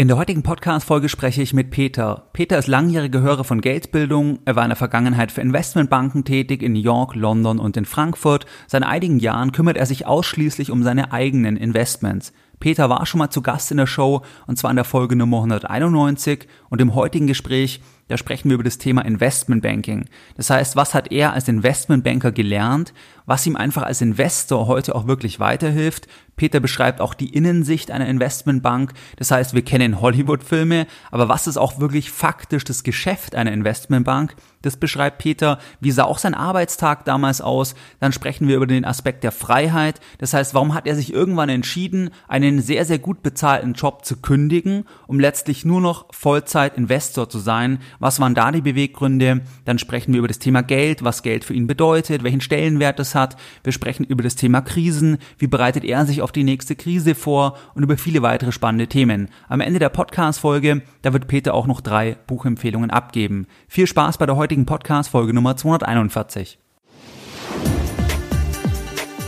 In der heutigen Podcast-Folge spreche ich mit Peter. Peter ist langjähriger Hörer von Geldbildung. Er war in der Vergangenheit für Investmentbanken tätig in New York, London und in Frankfurt. Seit einigen Jahren kümmert er sich ausschließlich um seine eigenen Investments. Peter war schon mal zu Gast in der Show und zwar in der Folge Nummer 191 und im heutigen Gespräch da sprechen wir über das Thema Investmentbanking. Das heißt, was hat er als Investmentbanker gelernt, was ihm einfach als Investor heute auch wirklich weiterhilft. Peter beschreibt auch die Innensicht einer Investmentbank. Das heißt, wir kennen Hollywood-Filme, aber was ist auch wirklich faktisch das Geschäft einer Investmentbank? Das beschreibt Peter. Wie sah auch sein Arbeitstag damals aus? Dann sprechen wir über den Aspekt der Freiheit. Das heißt, warum hat er sich irgendwann entschieden, einen sehr, sehr gut bezahlten Job zu kündigen, um letztlich nur noch Vollzeit-Investor zu sein? Was waren da die Beweggründe? Dann sprechen wir über das Thema Geld, was Geld für ihn bedeutet, welchen Stellenwert es hat. Wir sprechen über das Thema Krisen. Wie bereitet er sich auf die nächste Krise vor? Und über viele weitere spannende Themen. Am Ende der Podcast-Folge, da wird Peter auch noch drei Buchempfehlungen abgeben. Viel Spaß bei der heutigen Podcast-Folge Nummer 241.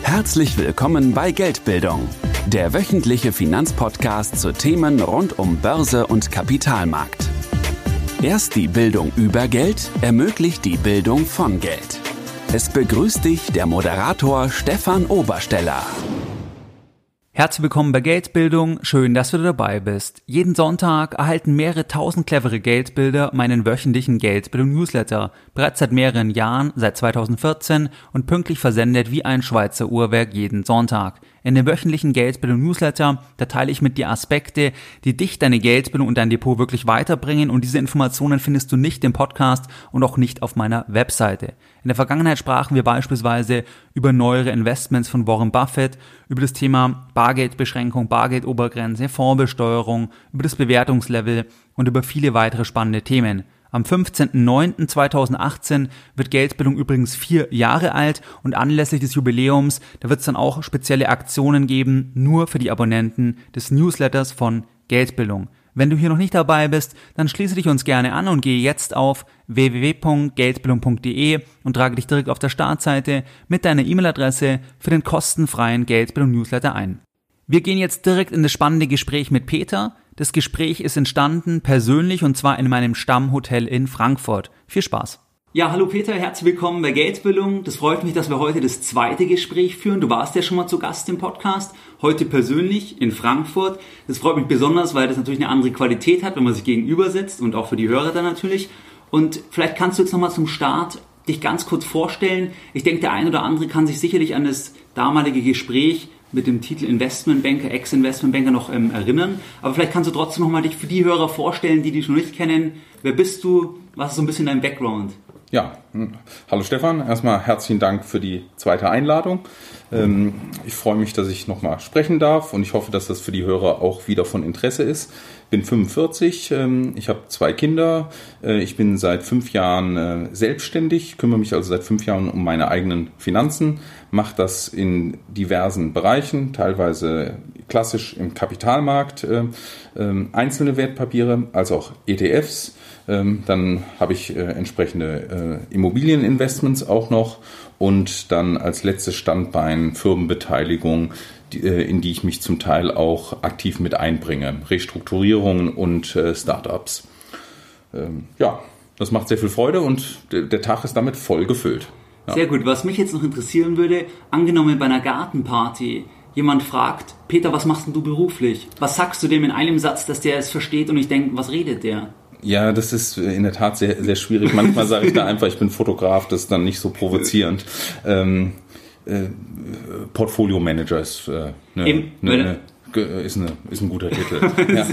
Herzlich willkommen bei Geldbildung, der wöchentliche Finanzpodcast zu Themen rund um Börse und Kapitalmarkt. Erst die Bildung über Geld ermöglicht die Bildung von Geld. Es begrüßt dich der Moderator Stefan Obersteller. Herzlich willkommen bei Geldbildung, schön, dass du dabei bist. Jeden Sonntag erhalten mehrere tausend clevere Geldbilder meinen wöchentlichen Geldbildung-Newsletter, bereits seit mehreren Jahren, seit 2014 und pünktlich versendet wie ein Schweizer Uhrwerk jeden Sonntag. In dem wöchentlichen Geldbildung Newsletter, da teile ich mit dir Aspekte, die dich, deine Geldbildung und dein Depot wirklich weiterbringen und diese Informationen findest du nicht im Podcast und auch nicht auf meiner Webseite. In der Vergangenheit sprachen wir beispielsweise über neuere Investments von Warren Buffett, über das Thema Bargeldbeschränkung, Bargeldobergrenze, Fondsbesteuerung, über das Bewertungslevel und über viele weitere spannende Themen. Am 15.09.2018 wird Geldbildung übrigens vier Jahre alt und anlässlich des Jubiläums, da wird es dann auch spezielle Aktionen geben, nur für die Abonnenten des Newsletters von Geldbildung. Wenn du hier noch nicht dabei bist, dann schließe dich uns gerne an und gehe jetzt auf www.geldbildung.de und trage dich direkt auf der Startseite mit deiner E-Mail-Adresse für den kostenfreien Geldbildung Newsletter ein. Wir gehen jetzt direkt in das spannende Gespräch mit Peter. Das Gespräch ist entstanden persönlich und zwar in meinem Stammhotel in Frankfurt. Viel Spaß. Ja, hallo Peter, herzlich willkommen bei Geldbildung. Das freut mich, dass wir heute das zweite Gespräch führen. Du warst ja schon mal zu Gast im Podcast, heute persönlich in Frankfurt. Das freut mich besonders, weil das natürlich eine andere Qualität hat, wenn man sich gegenüber sitzt und auch für die Hörer dann natürlich. Und vielleicht kannst du jetzt nochmal zum Start dich ganz kurz vorstellen. Ich denke, der ein oder andere kann sich sicherlich an das damalige Gespräch mit dem Titel Investmentbanker, Ex-Investmentbanker noch ähm, erinnern. Aber vielleicht kannst du trotzdem nochmal dich für die Hörer vorstellen, die dich noch nicht kennen. Wer bist du? Was ist so ein bisschen dein Background? Ja, hm. hallo Stefan. Erstmal herzlichen Dank für die zweite Einladung. Ähm, ich freue mich, dass ich nochmal sprechen darf und ich hoffe, dass das für die Hörer auch wieder von Interesse ist. Ich bin 45, ähm, ich habe zwei Kinder, äh, ich bin seit fünf Jahren äh, selbstständig, kümmere mich also seit fünf Jahren um meine eigenen Finanzen, mache das in diversen Bereichen, teilweise klassisch im Kapitalmarkt, äh, ähm, einzelne Wertpapiere, als auch ETFs ähm, dann habe ich äh, entsprechende äh, Immobilieninvestments auch noch und dann als letztes Standbein Firmenbeteiligung, in die ich mich zum Teil auch aktiv mit einbringe. Restrukturierungen und Startups. Ähm, ja, das macht sehr viel Freude und der Tag ist damit voll gefüllt. Ja. Sehr gut. Was mich jetzt noch interessieren würde, angenommen bei einer Gartenparty, jemand fragt, Peter, was machst denn du beruflich? Was sagst du dem in einem Satz, dass der es versteht und ich denke, was redet der? Ja, das ist in der Tat sehr, sehr schwierig. Manchmal sage ich da einfach, ich bin Fotograf, das ist dann nicht so provozierend. Ähm, äh, Portfolio Manager ist, äh, ne, Eben, ne, ne, ist, eine, ist ein guter Titel. ja.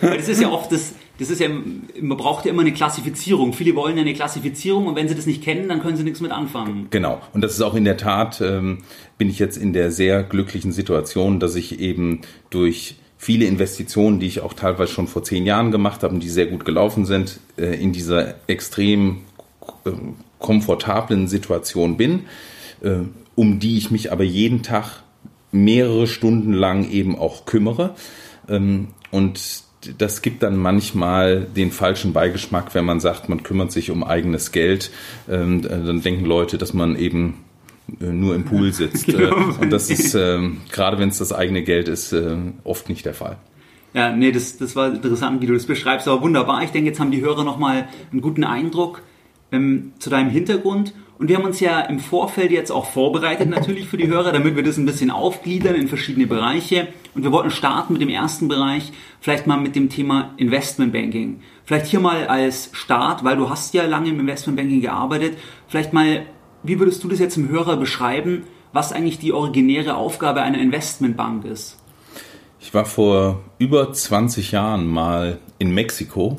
das ist ja oft das, das ist ja, man braucht ja immer eine Klassifizierung. Viele wollen ja eine Klassifizierung und wenn sie das nicht kennen, dann können sie nichts mit anfangen. Genau. Und das ist auch in der Tat, ähm, bin ich jetzt in der sehr glücklichen Situation, dass ich eben durch viele Investitionen, die ich auch teilweise schon vor zehn Jahren gemacht habe und die sehr gut gelaufen sind, äh, in dieser extrem äh, komfortablen Situation bin, äh, um die ich mich aber jeden Tag mehrere Stunden lang eben auch kümmere. Ähm, und das gibt dann manchmal den falschen Beigeschmack, wenn man sagt, man kümmert sich um eigenes Geld. Ähm, dann denken Leute, dass man eben äh, nur im Pool sitzt. Genau. Und das ist, äh, gerade wenn es das eigene Geld ist, äh, oft nicht der Fall. Ja, nee, das, das war interessant, wie du das beschreibst, aber wunderbar. Ich denke, jetzt haben die Hörer nochmal einen guten Eindruck ähm, zu deinem Hintergrund. Und wir haben uns ja im Vorfeld jetzt auch vorbereitet natürlich für die Hörer, damit wir das ein bisschen aufgliedern in verschiedene Bereiche. Und wir wollten starten mit dem ersten Bereich, vielleicht mal mit dem Thema Investmentbanking. Vielleicht hier mal als Start, weil du hast ja lange im Investmentbanking gearbeitet, vielleicht mal, wie würdest du das jetzt im Hörer beschreiben, was eigentlich die originäre Aufgabe einer Investmentbank ist? Ich war vor über 20 Jahren mal in Mexiko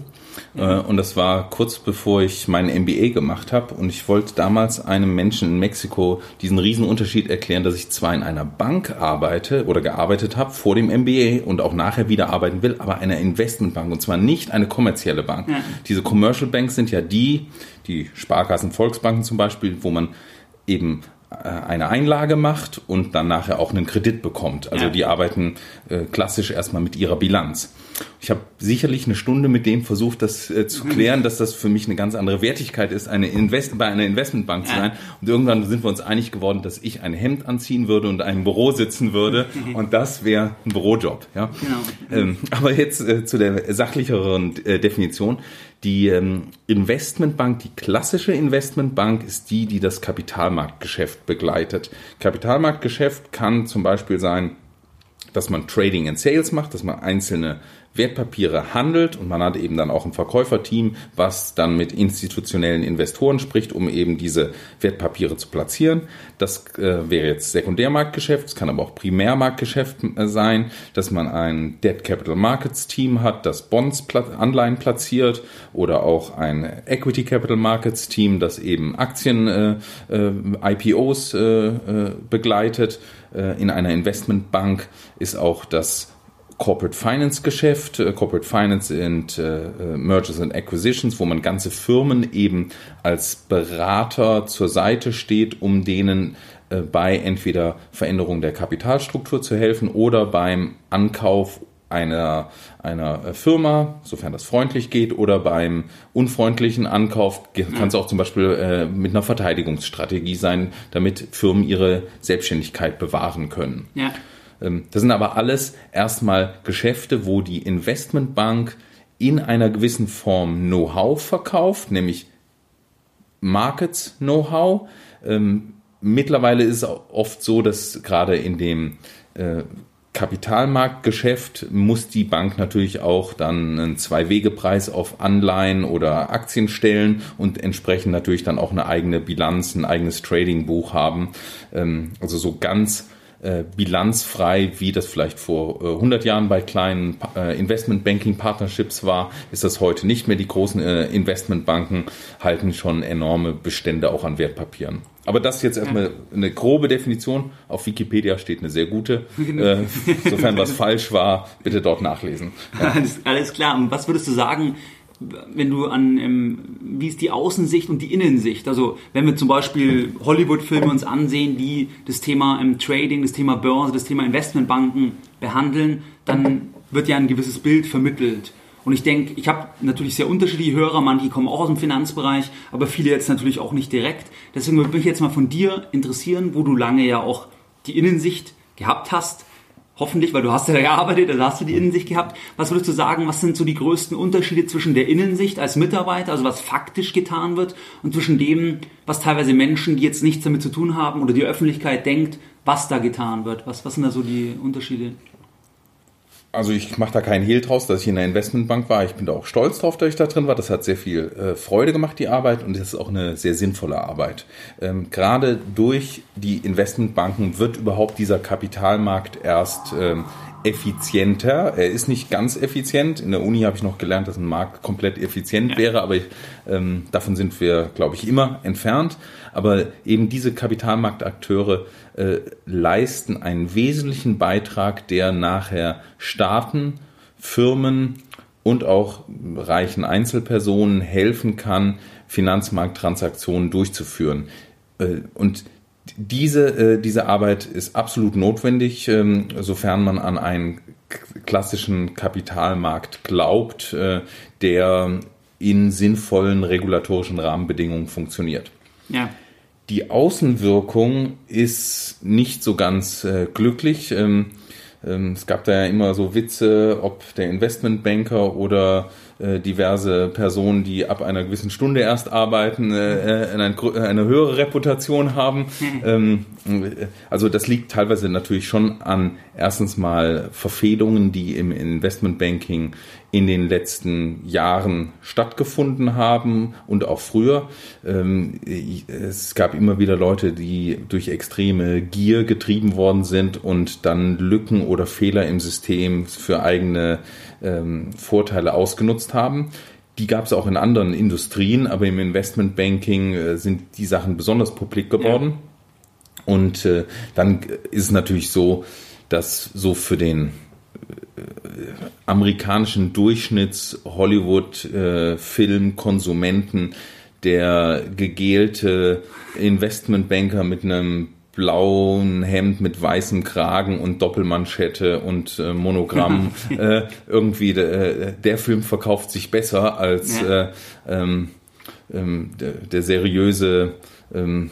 Äh, und das war kurz bevor ich meinen MBA gemacht habe und ich wollte damals einem Menschen in Mexiko diesen riesen Unterschied erklären, dass ich zwar in einer Bank arbeite oder gearbeitet habe vor dem MBA und auch nachher wieder arbeiten will, aber einer Investmentbank und zwar nicht eine kommerzielle Bank. Ja. Diese Commercial Banks sind ja die, die Sparkassen, Volksbanken zum Beispiel, wo man eben eine Einlage macht und dann nachher auch einen Kredit bekommt. Also ja. die arbeiten äh, klassisch erstmal mit ihrer Bilanz. Ich habe sicherlich eine Stunde mit dem versucht, das äh, zu mhm. klären, dass das für mich eine ganz andere Wertigkeit ist, eine Invest bei einer Investmentbank ja. zu sein. Und irgendwann sind wir uns einig geworden, dass ich ein Hemd anziehen würde und in einem Büro sitzen würde. Mhm. Und das wäre ein Bürojob. Ja? Genau. Ähm, aber jetzt äh, zu der sachlicheren äh, Definition. Die ähm, Investmentbank, die klassische Investmentbank ist die, die das Kapitalmarktgeschäft begleitet. Kapitalmarktgeschäft kann zum Beispiel sein, dass man Trading and Sales macht, dass man einzelne Wertpapiere handelt und man hat eben dann auch ein Verkäuferteam, was dann mit institutionellen Investoren spricht, um eben diese Wertpapiere zu platzieren. Das äh, wäre jetzt Sekundärmarktgeschäft, es kann aber auch Primärmarktgeschäft äh, sein, dass man ein Debt Capital Markets Team hat, das Bonds, Anleihen platziert oder auch ein Equity Capital Markets Team, das eben Aktien, äh, äh IPOs äh, äh, begleitet. In einer Investmentbank ist auch das Corporate Finance Geschäft, äh, Corporate Finance and äh, äh, Mergers and Acquisitions, wo man ganze Firmen eben als Berater zur Seite steht, um denen äh, bei entweder Veränderung der Kapitalstruktur zu helfen oder beim Ankauf einer, einer Firma, sofern das freundlich geht, oder beim unfreundlichen Ankauf kann es auch zum Beispiel äh, mit einer Verteidigungsstrategie sein, damit Firmen ihre Selbstständigkeit bewahren können. Ja. Ähm, das sind aber alles erstmal Geschäfte, wo die Investmentbank in einer gewissen Form Know-how verkauft, nämlich Markets Know-how. Ähm, mittlerweile ist es oft so, dass gerade in dem äh, Kapitalmarktgeschäft muss die Bank natürlich auch dann einen Zwei-Wege-Preis auf Anleihen oder Aktien stellen und entsprechend natürlich dann auch eine eigene Bilanz, ein eigenes Trading-Buch haben. Ähm, also so ganz äh, bilanzfrei, wie das vielleicht vor äh, 100 Jahren bei kleinen äh, Investment-Banking-Partnerships war, ist das heute nicht mehr. Die großen äh, Investmentbanken halten schon enorme Bestände auch an Wertpapieren. Aber das ist jetzt erstmal eine grobe Definition. Auf Wikipedia steht eine sehr gute. Genau. Äh, sofern was falsch war, bitte dort nachlesen. Ja. Alles, alles klar. Und was würdest du sagen, wenn du an, ähm, wie ist die Außensicht und die Innensicht? Also wenn wir zum Beispiel Hollywood-Filme uns ansehen, die das Thema ähm, Trading, das Thema Börse, das Thema Investmentbanken behandeln, dann wird ja ein gewisses Bild vermittelt. Und ich denke, ich habe natürlich sehr unterschiedliche Hörer, manche kommen auch aus dem Finanzbereich, aber viele jetzt natürlich auch nicht direkt. Deswegen würde mich jetzt mal von dir interessieren, wo du lange ja auch die Innensicht gehabt hast, Hoffentlich, weil du hast ja da gearbeitet, also hast du die Innensicht gehabt. Was würdest du sagen, was sind so die größten Unterschiede zwischen der Innensicht als Mitarbeiter, also was faktisch getan wird, und zwischen dem, was teilweise Menschen, die jetzt nichts damit zu tun haben oder die Öffentlichkeit denkt, was da getan wird? Was, was sind da so die Unterschiede? Also ich mache da keinen Hehl draus, dass ich in der Investmentbank war. Ich bin da auch stolz drauf, dass ich da drin war. Das hat sehr viel äh, Freude gemacht, die Arbeit, und das ist auch eine sehr sinnvolle Arbeit. Ähm, gerade durch die Investmentbanken wird überhaupt dieser Kapitalmarkt erst ähm, effizienter. Er ist nicht ganz effizient. In der Uni habe ich noch gelernt, dass ein Markt komplett effizient wäre, aber ich, ähm, davon sind wir, glaube ich, immer entfernt. Aber eben diese Kapitalmarktakteure äh, leisten einen wesentlichen Beitrag, der nachher Staaten, Firmen und auch reichen Einzelpersonen helfen kann, Finanzmarkttransaktionen durchzuführen. Äh, und diese, äh, diese Arbeit ist absolut notwendig, ähm, sofern man an einen klassischen Kapitalmarkt glaubt, äh, der in sinnvollen regulatorischen Rahmenbedingungen funktioniert. Ja. Die Außenwirkung ist nicht so ganz äh, glücklich. Ähm, ähm, es gab da ja immer so Witze, ob der Investmentbanker oder äh, diverse Personen, die ab einer gewissen Stunde erst arbeiten, äh, eine, eine, höhere Reputation haben. Mhm. Ähm, also das liegt teilweise natürlich schon an erstens mal Verfehlungen, die im Investmentbanking in den letzten Jahren stattgefunden haben und auch früher. Ähm, es gab immer wieder Leute, die durch extreme Gier getrieben worden sind und dann Lücken oder Fehler im System für eigene ähm, Vorteile ausgenutzt haben. Die gab es auch in anderen Industrien, aber im Investmentbanking äh, sind die Sachen besonders publik geworden. Ja. Und äh, dann ist es natürlich so, dass so für den amerikanischen Durchschnitts-Hollywood-Film-Konsumenten der gegelte Investmentbanker mit einem blauen Hemd mit weißem Kragen und Doppelmanschette und äh, Monogramm äh, irgendwie äh, der Film verkauft sich besser als ja. äh, ähm, ähm, der, der, seriöse ähm,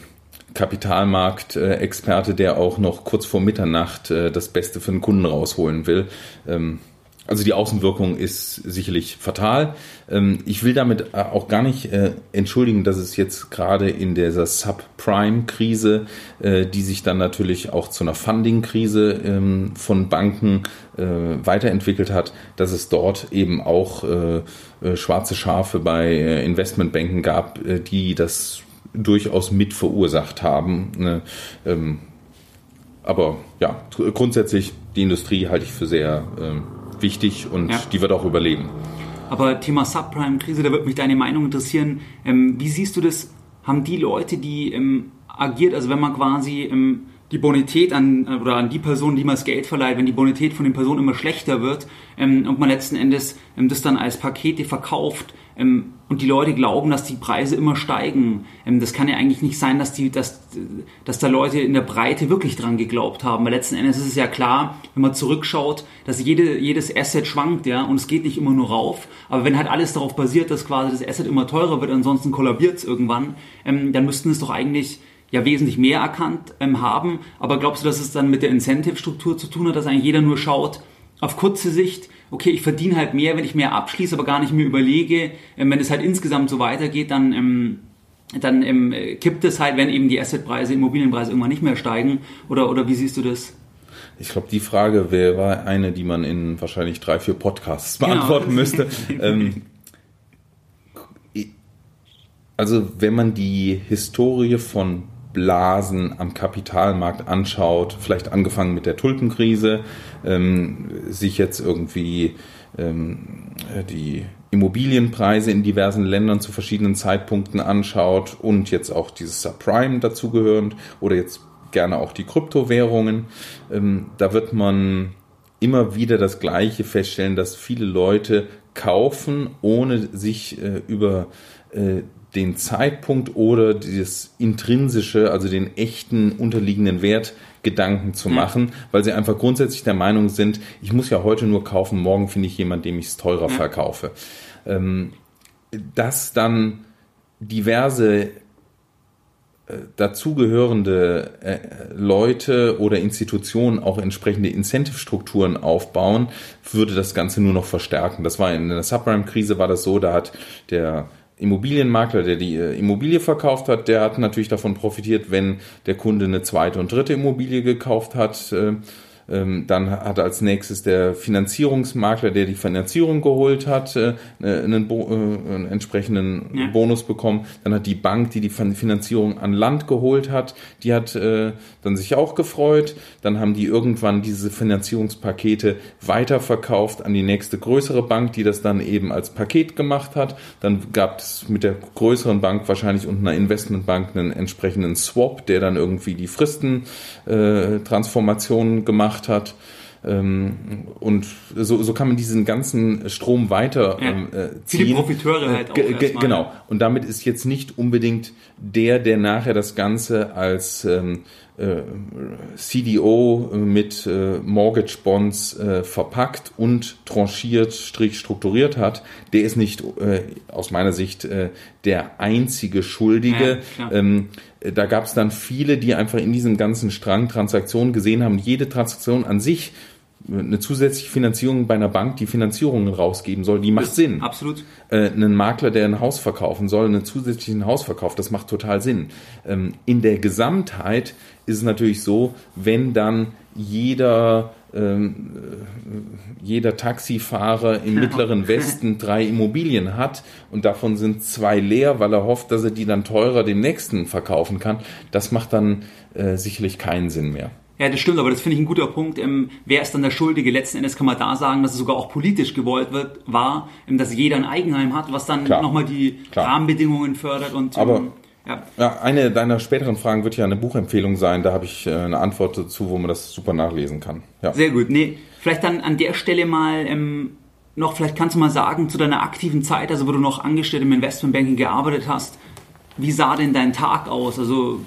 Kapitalmarktexperte, der auch noch kurz vor Mitternacht äh, das Beste für den Kunden rausholen will. Ähm, also die Außenwirkung ist sicherlich fatal. Ähm, ich will damit äh, auch gar nicht äh, entschuldigen, dass es jetzt gerade in dieser Subprime-Krise, die sich dann natürlich auch zu einer Funding-Krise ähm, von Banken weiterentwickelt hat, dass es dort eben auch schwarze Schafe bei Investmentbanken gab, die das durchaus mit verursacht haben. Ne? Ähm, aber ja, grundsätzlich die Industrie halte ich für sehr wichtig und ja. die wird auch überleben. Aber Thema Subprime-Krise, da würde mich deine Meinung interessieren. Ähm, wie siehst du das? Haben die Leute, die ähm, agiert, also wenn man quasi ähm, die Bonität an oder an die Person, die man das Geld verleiht, wenn die Bonität von den Personen immer schlechter wird ähm, und man letzten Endes ähm, das dann als Pakete verkauft, ähm, und die Leute glauben, dass die Preise immer steigen. Ähm, das kann ja eigentlich nicht sein, dass, die, dass, dass da Leute in der Breite wirklich dran geglaubt haben. Weil letzten Endes ist es ja klar, wenn man zurückschaut, dass jede, jedes Asset schwankt, ja, und es geht nicht immer nur rauf. Aber wenn halt alles darauf basiert, dass quasi das Asset immer teurer wird, ansonsten kollabiert es irgendwann, ähm, dann müssten es doch eigentlich ja wesentlich mehr erkannt ähm, haben. Aber glaubst du, dass es dann mit der Incentive-Struktur zu tun hat, dass eigentlich jeder nur schaut, auf kurze Sicht, okay, ich verdiene halt mehr, wenn ich mehr abschließe, aber gar nicht mir überlege, ähm, wenn es halt insgesamt so weitergeht, dann, ähm, dann ähm, kippt es halt, wenn eben die Assetpreise, Immobilienpreise irgendwann nicht mehr steigen. Oder, oder wie siehst du das? Ich glaube, die Frage wäre eine, die man in wahrscheinlich drei, vier Podcasts genau. beantworten genau. müsste. ähm, also wenn man die Historie von Blasen am Kapitalmarkt anschaut, vielleicht angefangen mit der Tulpenkrise, ähm, sich jetzt irgendwie ähm, die Immobilienpreise in diversen Ländern zu verschiedenen Zeitpunkten anschaut und jetzt auch dieses Subprime dazugehörend oder jetzt gerne auch die Kryptowährungen, ähm, da wird man immer wieder das Gleiche feststellen, dass viele Leute kaufen, ohne sich äh, über äh, den Zeitpunkt oder das intrinsische, also den echten unterliegenden Wert Gedanken zu machen, weil sie einfach grundsätzlich der Meinung sind, ich muss ja heute nur kaufen, morgen finde ich jemand, dem ich es teurer ja. verkaufe. Ähm, dass dann diverse äh, dazugehörende äh, Leute oder Institutionen auch entsprechende Incentive-Strukturen aufbauen, würde das Ganze nur noch verstärken. Das war in der Subprime-Krise war das so, da hat der Immobilienmakler, der die äh, Immobilie verkauft hat, der hat natürlich davon profitiert, wenn der Kunde eine zweite und dritte Immobilie gekauft hat. Äh, ähm, dann hat als nächstes der Finanzierungsmakler, der die Finanzierung geholt hat, äh, einen, Bo äh, einen entsprechenden ja. Bonus bekommen. Dann hat die Bank, die die Finanzierung an Land geholt hat, die hat äh, dann sich auch gefreut. Dann haben die irgendwann diese Finanzierungspakete weiterverkauft an die nächste größere Bank, die das dann eben als Paket gemacht hat. Dann gab es mit der größeren Bank wahrscheinlich und einer Investmentbank einen entsprechenden Swap, der dann irgendwie die Fristentransformationen äh, gemacht gemacht hat. Ähm, und so, so kann man diesen ganzen Strom weiter ja. ähm, äh, ziehen. Viele Profiteure halt auch. G genau. Und damit ist jetzt nicht unbedingt der, der nachher das Ganze als ähm, äh, CDO mit äh, Mortgage Bonds äh, verpackt und tranchiert, strich strukturiert hat, der ist nicht äh, aus meiner Sicht äh, der einzige Schuldige. Ja, ähm, da gab es dann viele, die einfach in diesem ganzen Strang Transaktionen gesehen haben, jede Transaktion an sich eine zusätzliche Finanzierung bei einer Bank, die Finanzierungen rausgeben soll, die macht Sinn. Absolut. Äh, einen Makler, der ein Haus verkaufen soll, einen zusätzlichen Hausverkauf, das macht total Sinn. Ähm, in der Gesamtheit ist es natürlich so, wenn dann jeder ähm, äh, jeder Taxifahrer im mittleren Westen drei Immobilien hat und davon sind zwei leer, weil er hofft, dass er die dann teurer dem nächsten verkaufen kann, das macht dann äh, sicherlich keinen Sinn mehr. Ja, das stimmt, aber das finde ich ein guter Punkt. Ähm, wer ist dann der Schuldige? Letzten Endes kann man da sagen, dass es sogar auch politisch gewollt wird, war, ähm, dass jeder ein Eigenheim hat, was dann nochmal die Klar. Rahmenbedingungen fördert und aber ja. ja. eine deiner späteren Fragen wird ja eine Buchempfehlung sein. Da habe ich äh, eine Antwort dazu, wo man das super nachlesen kann. Ja. Sehr gut. Nee, vielleicht dann an der Stelle mal ähm, noch, vielleicht kannst du mal sagen, zu deiner aktiven Zeit, also wo du noch angestellt im Investmentbanking gearbeitet hast, wie sah denn dein Tag aus? Also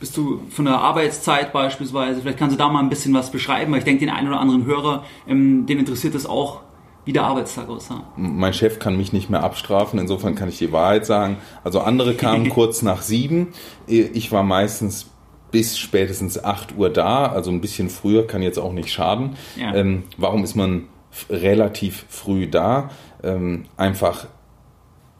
bist du von der Arbeitszeit beispielsweise, vielleicht kannst du da mal ein bisschen was beschreiben, weil ich denke, den einen oder anderen Hörer, ähm, den interessiert das auch, wie der Arbeitstag aussah. Mein Chef kann mich nicht mehr abstrafen, insofern kann ich die Wahrheit sagen. Also andere kamen kurz nach sieben. Ich war meistens bis spätestens acht Uhr da, also ein bisschen früher kann jetzt auch nicht schaden. Ja. Ähm, warum ist man relativ früh da? Ähm, einfach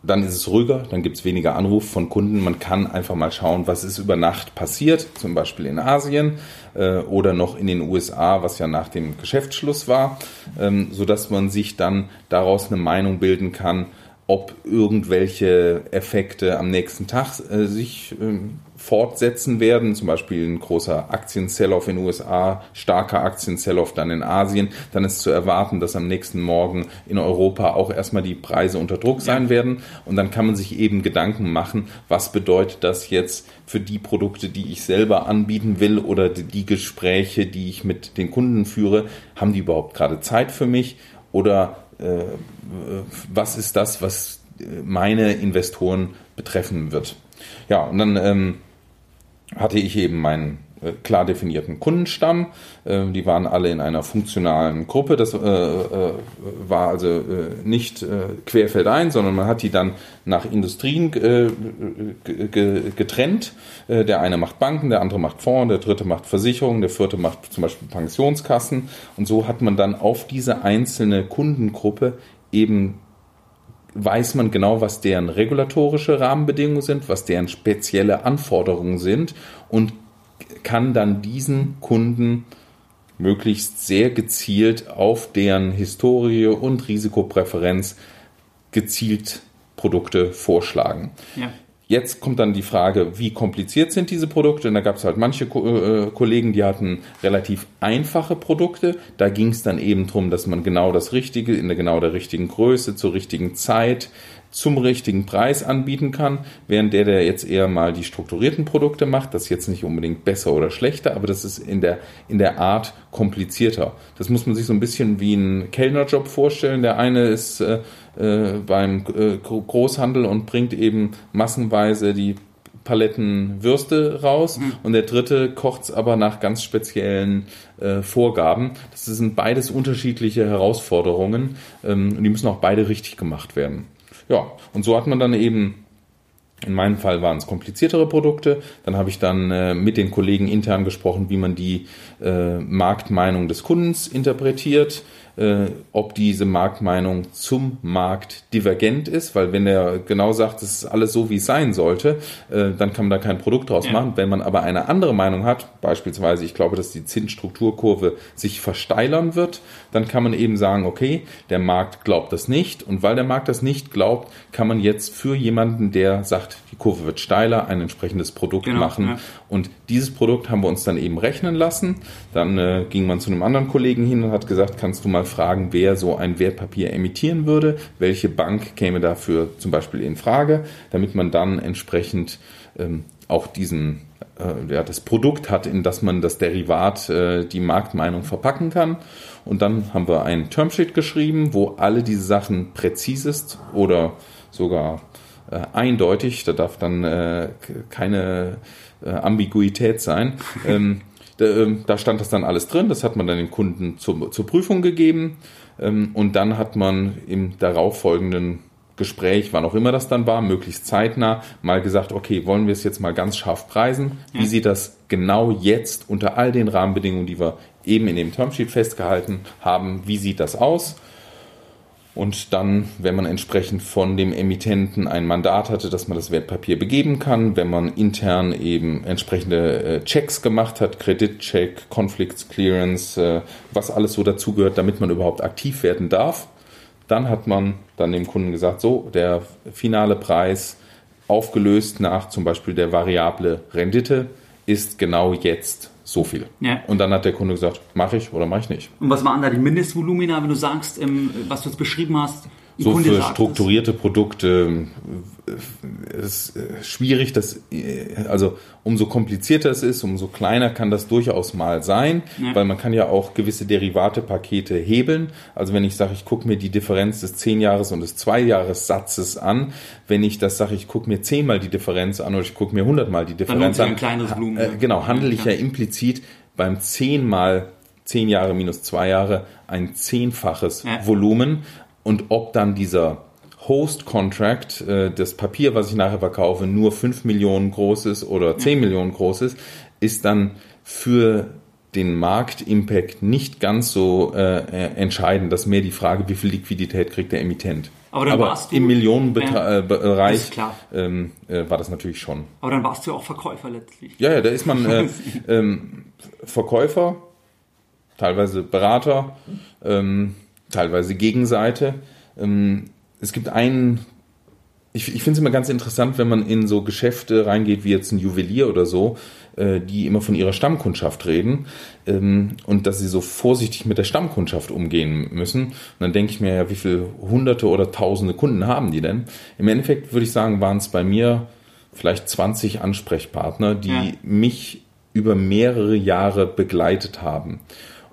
dann ist es ruhiger, dann gibt es weniger Anruf von Kunden. Man kann einfach mal schauen, was ist über Nacht passiert, zum Beispiel in Asien äh, oder noch in den USA, was ja nach dem Geschäftsschluss war, ähm, sodass man sich dann daraus eine Meinung bilden kann, ob irgendwelche Effekte am nächsten Tag äh, sich ähm, fortsetzen werden, zum Beispiel ein großer Aktien-Sell-Off in den USA, starker Aktien-Sell-Off dann in Asien, dann ist zu erwarten, dass am nächsten Morgen in Europa auch erstmal die Preise unter Druck sein ja. werden. Und dann kann man sich eben Gedanken machen, was bedeutet das jetzt für die Produkte, die ich selber anbieten will oder die Gespräche, die ich mit den Kunden führe, haben die überhaupt gerade Zeit für mich? Oder äh, was ist das, was meine Investoren betreffen wird. Ja, und dann ähm, hatte ich eben meinen äh, klar definierten Kundenstamm. Äh, die waren alle in einer funktionalen Gruppe. Das äh, war also nicht querfeldein, sondern man hat die dann nach Industrien getrennt. Der eine macht Banken, der andere macht Fonds, der dritte macht Versicherungen, der vierte macht zum Beispiel Pensionskassen. Und so hat man dann auf diese einzelne Kundengruppe eben weiß man genau, was deren regulatorische Rahmenbedingungen sind, was deren spezielle Anforderungen sind und kann dann diesen Kunden möglichst sehr gezielt auf deren Historie und Risikopräferenz gezielt Produkte vorschlagen. Ja. Jetzt kommt dann die Frage, wie kompliziert sind diese Produkte? Und da gab es halt manche äh, Kollegen, die hatten relativ einfache Produkte. Da ging es dann eben darum, dass man genau das Richtige in der genau der richtigen Größe, zur richtigen Zeit, zum richtigen Preis anbieten kann, während der, der jetzt eher mal die strukturierten Produkte macht, das ist jetzt nicht unbedingt besser oder schlechter, aber das ist in der, in der Art komplizierter. Das muss man sich so ein bisschen wie einen Kellnerjob vorstellen. Der eine ist äh, äh, beim äh, Großhandel und bringt eben massenweise die Paletten Würste raus mhm. und der dritte kocht aber nach ganz speziellen äh, Vorgaben. Das sind beides unterschiedliche Herausforderungen ähm, und die müssen auch beide richtig gemacht werden. Ja, und so hat man dann eben in meinem Fall waren es kompliziertere Produkte. Dann habe ich dann äh, mit den Kollegen intern gesprochen, wie man die äh, Marktmeinung des Kundens interpretiert äh, ob diese Marktmeinung zum Markt divergent ist, weil wenn er genau sagt, es ist alles so, wie es sein sollte, äh, dann kann man da kein Produkt draus ja. machen. Wenn man aber eine andere Meinung hat, beispielsweise, ich glaube, dass die Zinsstrukturkurve sich versteilern wird, dann kann man eben sagen, okay, der Markt glaubt das nicht und weil der Markt das nicht glaubt, kann man jetzt für jemanden, der sagt, die Kurve wird steiler, ein entsprechendes Produkt genau, machen. Ja. Und dieses Produkt haben wir uns dann eben rechnen lassen. Dann äh, ging man zu einem anderen Kollegen hin und hat gesagt, kannst du mal fragen, wer so ein Wertpapier emittieren würde, welche Bank käme dafür zum Beispiel in Frage, damit man dann entsprechend ähm, auch diesen äh, ja, das Produkt hat, in das man das Derivat, äh, die Marktmeinung verpacken kann. Und dann haben wir ein Termsheet geschrieben, wo alle diese Sachen präzisest oder sogar äh, eindeutig, da darf dann äh, keine äh, Ambiguität sein. Ähm, da, ähm, da, stand das dann alles drin, das hat man dann den Kunden zur, zur Prüfung gegeben ähm, und dann hat man im darauffolgenden Gespräch, wann auch immer das dann war, möglichst zeitnah, mal gesagt, okay, wollen wir es jetzt mal ganz scharf preisen? Wie ja. sieht das genau jetzt unter all den Rahmenbedingungen, die wir eben in dem Termsheet festgehalten haben, wie sieht das aus? Und dann, wenn man entsprechend von dem Emittenten ein Mandat hatte, dass man das Wertpapier begeben kann, wenn man intern eben entsprechende äh, Checks gemacht hat, Kreditcheck, Conflicts Clearance, äh, was alles so dazugehört, damit man überhaupt aktiv werden darf, dann hat man dann dem Kunden gesagt, so, der finale Preis aufgelöst nach zum Beispiel der Variable Rendite ist genau jetzt so viel. Ja. Und dann hat der Kunde gesagt, mache ich oder mache ich nicht. Und was waren da die Mindestvolumina, wenn du sagst, ähm, was du jetzt beschrieben hast? So für strukturierte es. Produkte äh, ist äh, schwierig, dass, äh, also umso komplizierter es ist, umso kleiner kann das durchaus mal sein, ja. weil man kann ja auch gewisse Derivate-Pakete hebeln. Also wenn ich sage, ich gucke mir die Differenz des 10-Jahres- und des 2-Jahres-Satzes an, wenn ich das sage, ich gucke mir 10 mal die Differenz an oder ich gucke mir 100 mal die Differenz an. Volumen. Äh, genau, handle ich ja implizit beim 10 mal 10 Jahre minus 2 Jahre ein zehnfaches ja. Volumen und ob dann dieser Host-Contract, äh, das Papier, was ich nachher verkaufe, nur 5 Millionen groß ist oder 10 ja. Millionen groß ist, ist dann für den Marktimpact nicht ganz so äh, äh, entscheidend. Das ist mehr die Frage, wie viel Liquidität kriegt der Emittent. Aber, Aber im Millionenbereich ja, ähm, äh, war das natürlich schon. Aber dann warst du ja auch Verkäufer letztlich. Ja, ja, da ist man äh, ähm, Verkäufer, teilweise Berater. Ähm, teilweise Gegenseite. Ähm, es gibt einen, ich, ich finde es immer ganz interessant, wenn man in so Geschäfte reingeht, wie jetzt ein Juwelier oder so, äh, die immer von ihrer Stammkundschaft reden ähm, und dass sie so vorsichtig mit der Stammkundschaft umgehen müssen. Und dann denke ich mir ja, wie viele hunderte oder tausende Kunden haben die denn? Im Endeffekt würde ich sagen, waren es bei mir vielleicht 20 Ansprechpartner, die ja. mich über mehrere Jahre begleitet haben.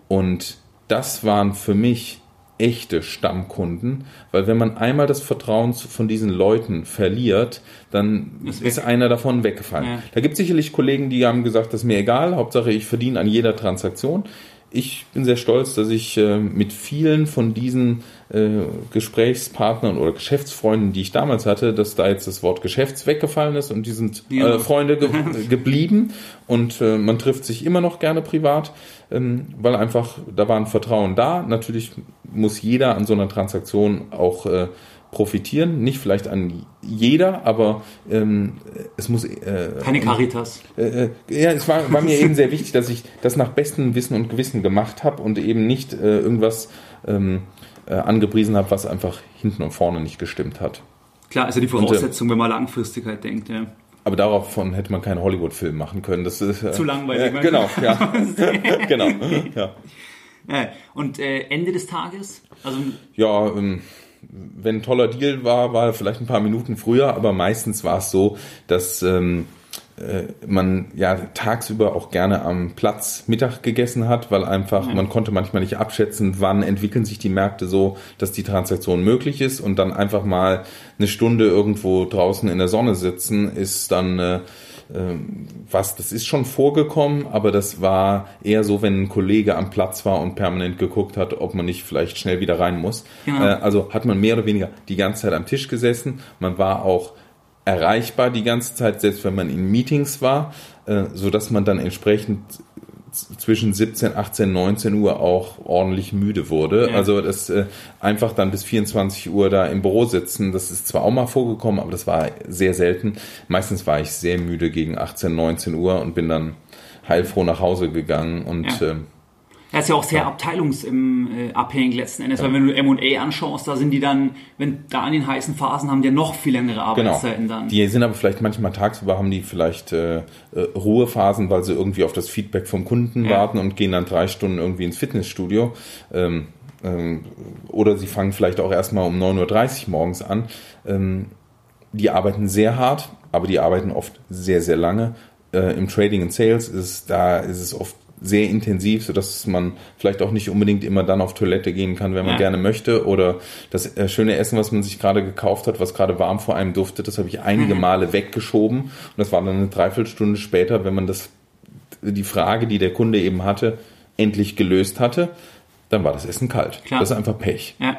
Und das waren für mich echte Stammkunden, weil wenn man einmal das Vertrauen von diesen Leuten verliert, dann ist, ist einer davon weggefallen. Ja. Da gibt es sicherlich Kollegen, die haben gesagt, das ist mir egal, Hauptsache ich verdiene an jeder Transaktion ich bin sehr stolz, dass ich äh, mit vielen von diesen Gesprächspartnern oder Geschäftsfreunden, die ich damals hatte, dass da jetzt das Wort Geschäfts weggefallen ist und die sind ja. äh, Freunde ge geblieben und äh, man trifft sich immer noch gerne privat, ähm, weil einfach da war ein Vertrauen da. Natürlich muss jeder an so einer Transaktion auch äh, profitieren. Nicht vielleicht an jeder, aber ähm, es muss. Äh, Keine Caritas. Äh, äh, ja, es war, war mir eben sehr wichtig, dass ich das nach bestem Wissen und Gewissen gemacht habe und eben nicht äh, irgendwas ähm, äh, angepriesen habe, was einfach hinten und vorne nicht gestimmt hat. Klar, also die Voraussetzung, und, wenn man Langfristigkeit denkt, ja. Aber davon hätte man keinen Hollywood-Film machen können. Das ist, äh, Zu langweilig. Äh, genau, ja. genau. Ja. Und äh, Ende des Tages? Also, ja, ähm, wenn ein toller Deal war, war er vielleicht ein paar Minuten früher, aber meistens war es so, dass ähm, äh, man ja tagsüber auch gerne am Platz Mittag gegessen hat, weil einfach mhm. man konnte manchmal nicht abschätzen, wann entwickeln sich die Märkte so, dass die Transaktion möglich ist und dann einfach mal eine Stunde irgendwo draußen in der Sonne sitzen ist dann äh, ähm, was, das ist schon vorgekommen, aber das war eher so, wenn ein Kollege am Platz war und permanent geguckt hat, ob man nicht vielleicht schnell wieder rein muss. Genau. Äh, also hat man mehr oder weniger die ganze Zeit am Tisch gesessen. Man war auch erreichbar die ganze Zeit, selbst wenn man in Meetings war, äh, so dass man dann entsprechend zwischen 17, 18, 19 Uhr auch ordentlich müde wurde. Ja. Also das äh, einfach dann bis 24 Uhr da im Büro sitzen, das ist zwar auch mal vorgekommen, aber das war sehr selten. Meistens war ich sehr müde gegen 18, 19 Uhr und bin dann heilfroh nach Hause gegangen und ja. ähm, das ist ja auch sehr ja. abteilungsabhängig letzten Endes, ja. weil wenn du M&A anschaust, da sind die dann, wenn da an den heißen Phasen haben die ja noch viel längere genau. Arbeitszeiten genau. dann. Die sind aber vielleicht manchmal tagsüber haben die vielleicht äh, äh, Ruhephasen, weil sie irgendwie auf das Feedback vom Kunden ja. warten und gehen dann drei Stunden irgendwie ins Fitnessstudio. Ähm, ähm, oder sie fangen vielleicht auch erstmal um 9.30 Uhr morgens an. Ähm, die arbeiten sehr hart, aber die arbeiten oft sehr, sehr lange. Äh, Im Trading und Sales ist da ist es oft sehr intensiv, so dass man vielleicht auch nicht unbedingt immer dann auf Toilette gehen kann, wenn man ja. gerne möchte. Oder das äh, schöne Essen, was man sich gerade gekauft hat, was gerade warm vor einem duftet, das habe ich einige mhm. Male weggeschoben. Und das war dann eine Dreiviertelstunde später, wenn man das, die Frage, die der Kunde eben hatte, endlich gelöst hatte, dann war das Essen kalt. Klar. Das ist einfach Pech. Ja.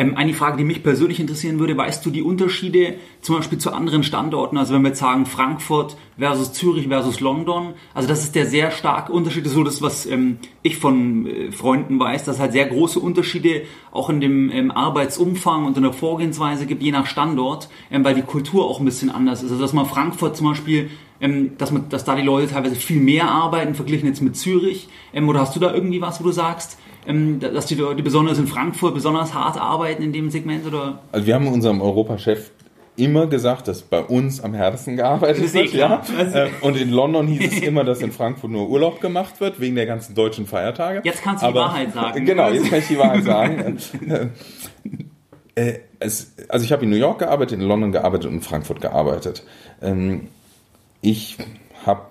Ähm, eine Frage, die mich persönlich interessieren würde, weißt du die Unterschiede zum Beispiel zu anderen Standorten? Also wenn wir jetzt sagen Frankfurt versus Zürich versus London, also das ist der sehr starke Unterschied, das ist so das, was ähm, ich von äh, Freunden weiß, dass es halt sehr große Unterschiede auch in dem ähm, Arbeitsumfang und in der Vorgehensweise gibt, je nach Standort, ähm, weil die Kultur auch ein bisschen anders ist. Also dass man Frankfurt zum Beispiel ähm, dass, man, dass da die Leute teilweise viel mehr arbeiten, verglichen jetzt mit Zürich. Ähm, oder hast du da irgendwie was, wo du sagst, dass die Leute besonders in Frankfurt besonders hart arbeiten in dem Segment? Oder? Also wir haben unserem Europachef immer gesagt, dass bei uns am härtesten gearbeitet wird. Ja? Also und in London hieß es immer, dass in Frankfurt nur Urlaub gemacht wird, wegen der ganzen deutschen Feiertage. Jetzt kannst du Aber, die Wahrheit sagen. Genau, jetzt kann ich die Wahrheit sagen. Äh, es, also ich habe in New York gearbeitet, in London gearbeitet und in Frankfurt gearbeitet. Ähm, ich habe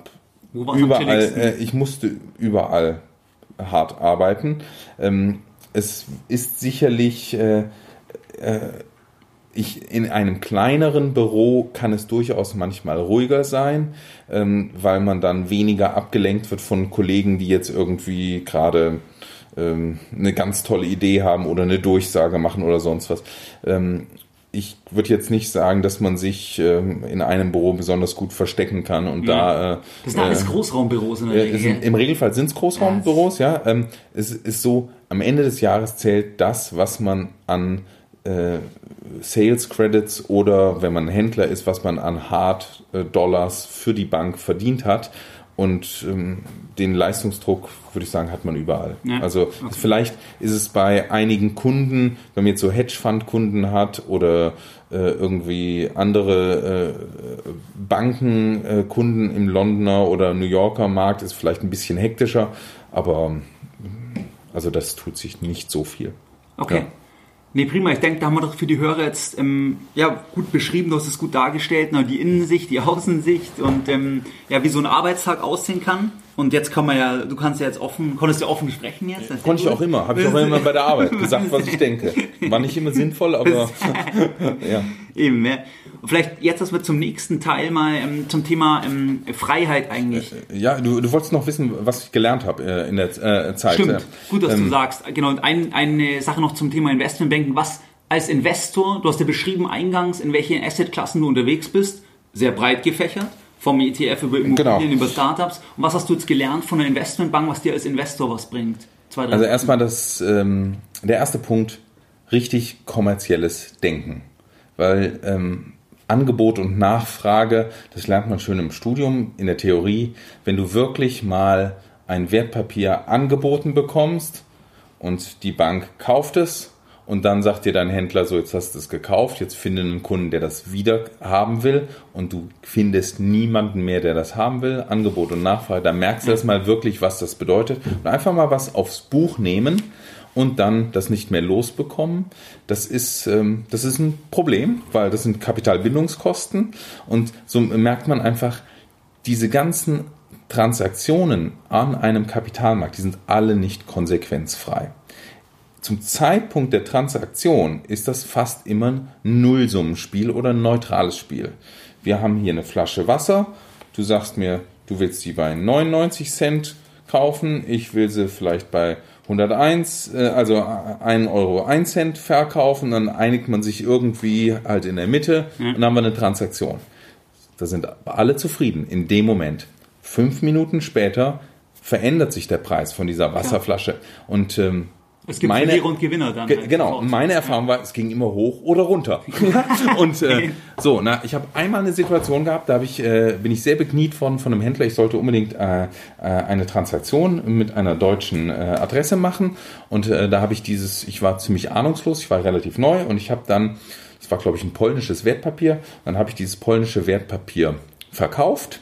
überall, äh, ich musste überall hart arbeiten. Ähm, es ist sicherlich, äh, äh, ich, in einem kleineren Büro kann es durchaus manchmal ruhiger sein, ähm, weil man dann weniger abgelenkt wird von Kollegen, die jetzt irgendwie gerade ähm, eine ganz tolle Idee haben oder eine Durchsage machen oder sonst was. Ähm, ich würde jetzt nicht sagen, dass man sich ähm, in einem Büro besonders gut verstecken kann und ja. da. Äh, das sind alles äh, Großraumbüros in der Regel. Sind, Im Regelfall sind es Großraumbüros, ja. ja. Ähm, es ist so, am Ende des Jahres zählt das, was man an äh, Sales Credits oder wenn man Händler ist, was man an Hard äh, Dollars für die Bank verdient hat. Und ähm, den Leistungsdruck, würde ich sagen, hat man überall. Ja. Also okay. vielleicht ist es bei einigen Kunden, wenn man jetzt so Hedgefund-Kunden hat oder äh, irgendwie andere äh, Bankenkunden äh, im Londoner oder New Yorker Markt, ist vielleicht ein bisschen hektischer, aber also das tut sich nicht so viel. Okay. Ja. Nee, prima. Ich denke, da haben wir doch für die Hörer jetzt ähm, ja, gut beschrieben, du hast es gut dargestellt, ne? die Innensicht, die Außensicht und ähm, ja, wie so ein Arbeitstag aussehen kann. Und jetzt kann man ja, du kannst ja jetzt offen, konntest ja offen sprechen jetzt. Konnte ich auch immer, habe ich auch immer bei der Arbeit gesagt, was ich denke. War nicht immer sinnvoll, aber ja. Eben, ja. Vielleicht jetzt, dass wir zum nächsten Teil mal ähm, zum Thema ähm, Freiheit eigentlich. Äh, ja, du, du wolltest noch wissen, was ich gelernt habe äh, in der äh, Zeit. Stimmt, gut, dass ähm, du sagst. Genau, und ein, eine Sache noch zum Thema Investmentbanking. Was als Investor, du hast ja beschrieben eingangs, in welchen Assetklassen du unterwegs bist, sehr breit gefächert vom ETF über Immobilien, genau. über Startups. Und was hast du jetzt gelernt von der Investmentbank, was dir als Investor was bringt? Zwei, also erstmal das, ähm, der erste Punkt, richtig kommerzielles Denken. Weil ähm, Angebot und Nachfrage, das lernt man schön im Studium, in der Theorie. Wenn du wirklich mal ein Wertpapier angeboten bekommst und die Bank kauft es und dann sagt dir dein Händler so, jetzt hast du es gekauft, jetzt finde einen Kunden, der das wieder haben will. Und du findest niemanden mehr, der das haben will, Angebot und Nachfrage, da merkst du erstmal wirklich, was das bedeutet. Und einfach mal was aufs Buch nehmen und dann das nicht mehr losbekommen. Das ist, ähm, das ist ein Problem, weil das sind Kapitalbindungskosten. Und so merkt man einfach, diese ganzen Transaktionen an einem Kapitalmarkt, die sind alle nicht konsequenzfrei zum Zeitpunkt der Transaktion ist das fast immer ein Nullsummenspiel oder ein neutrales Spiel. Wir haben hier eine Flasche Wasser. Du sagst mir, du willst sie bei 99 Cent kaufen. Ich will sie vielleicht bei 101, äh, also 1 Euro 1 Cent verkaufen. Dann einigt man sich irgendwie halt in der Mitte und dann haben wir eine Transaktion. Da sind alle zufrieden in dem Moment. Fünf Minuten später verändert sich der Preis von dieser Wasserflasche. Und ähm, es gibt meine, Verlierer und Gewinner dann. Halt genau, meine Erfahrung war, es ging immer hoch oder runter. und äh, so, na, ich habe einmal eine Situation gehabt, da ich, äh, bin ich sehr bekniet von, von einem Händler, ich sollte unbedingt äh, äh eine Transaktion mit einer deutschen äh, Adresse machen. Und äh, da habe ich dieses, ich war ziemlich ahnungslos, ich war relativ neu und ich habe dann, das war glaube ich ein polnisches Wertpapier, dann habe ich dieses polnische Wertpapier verkauft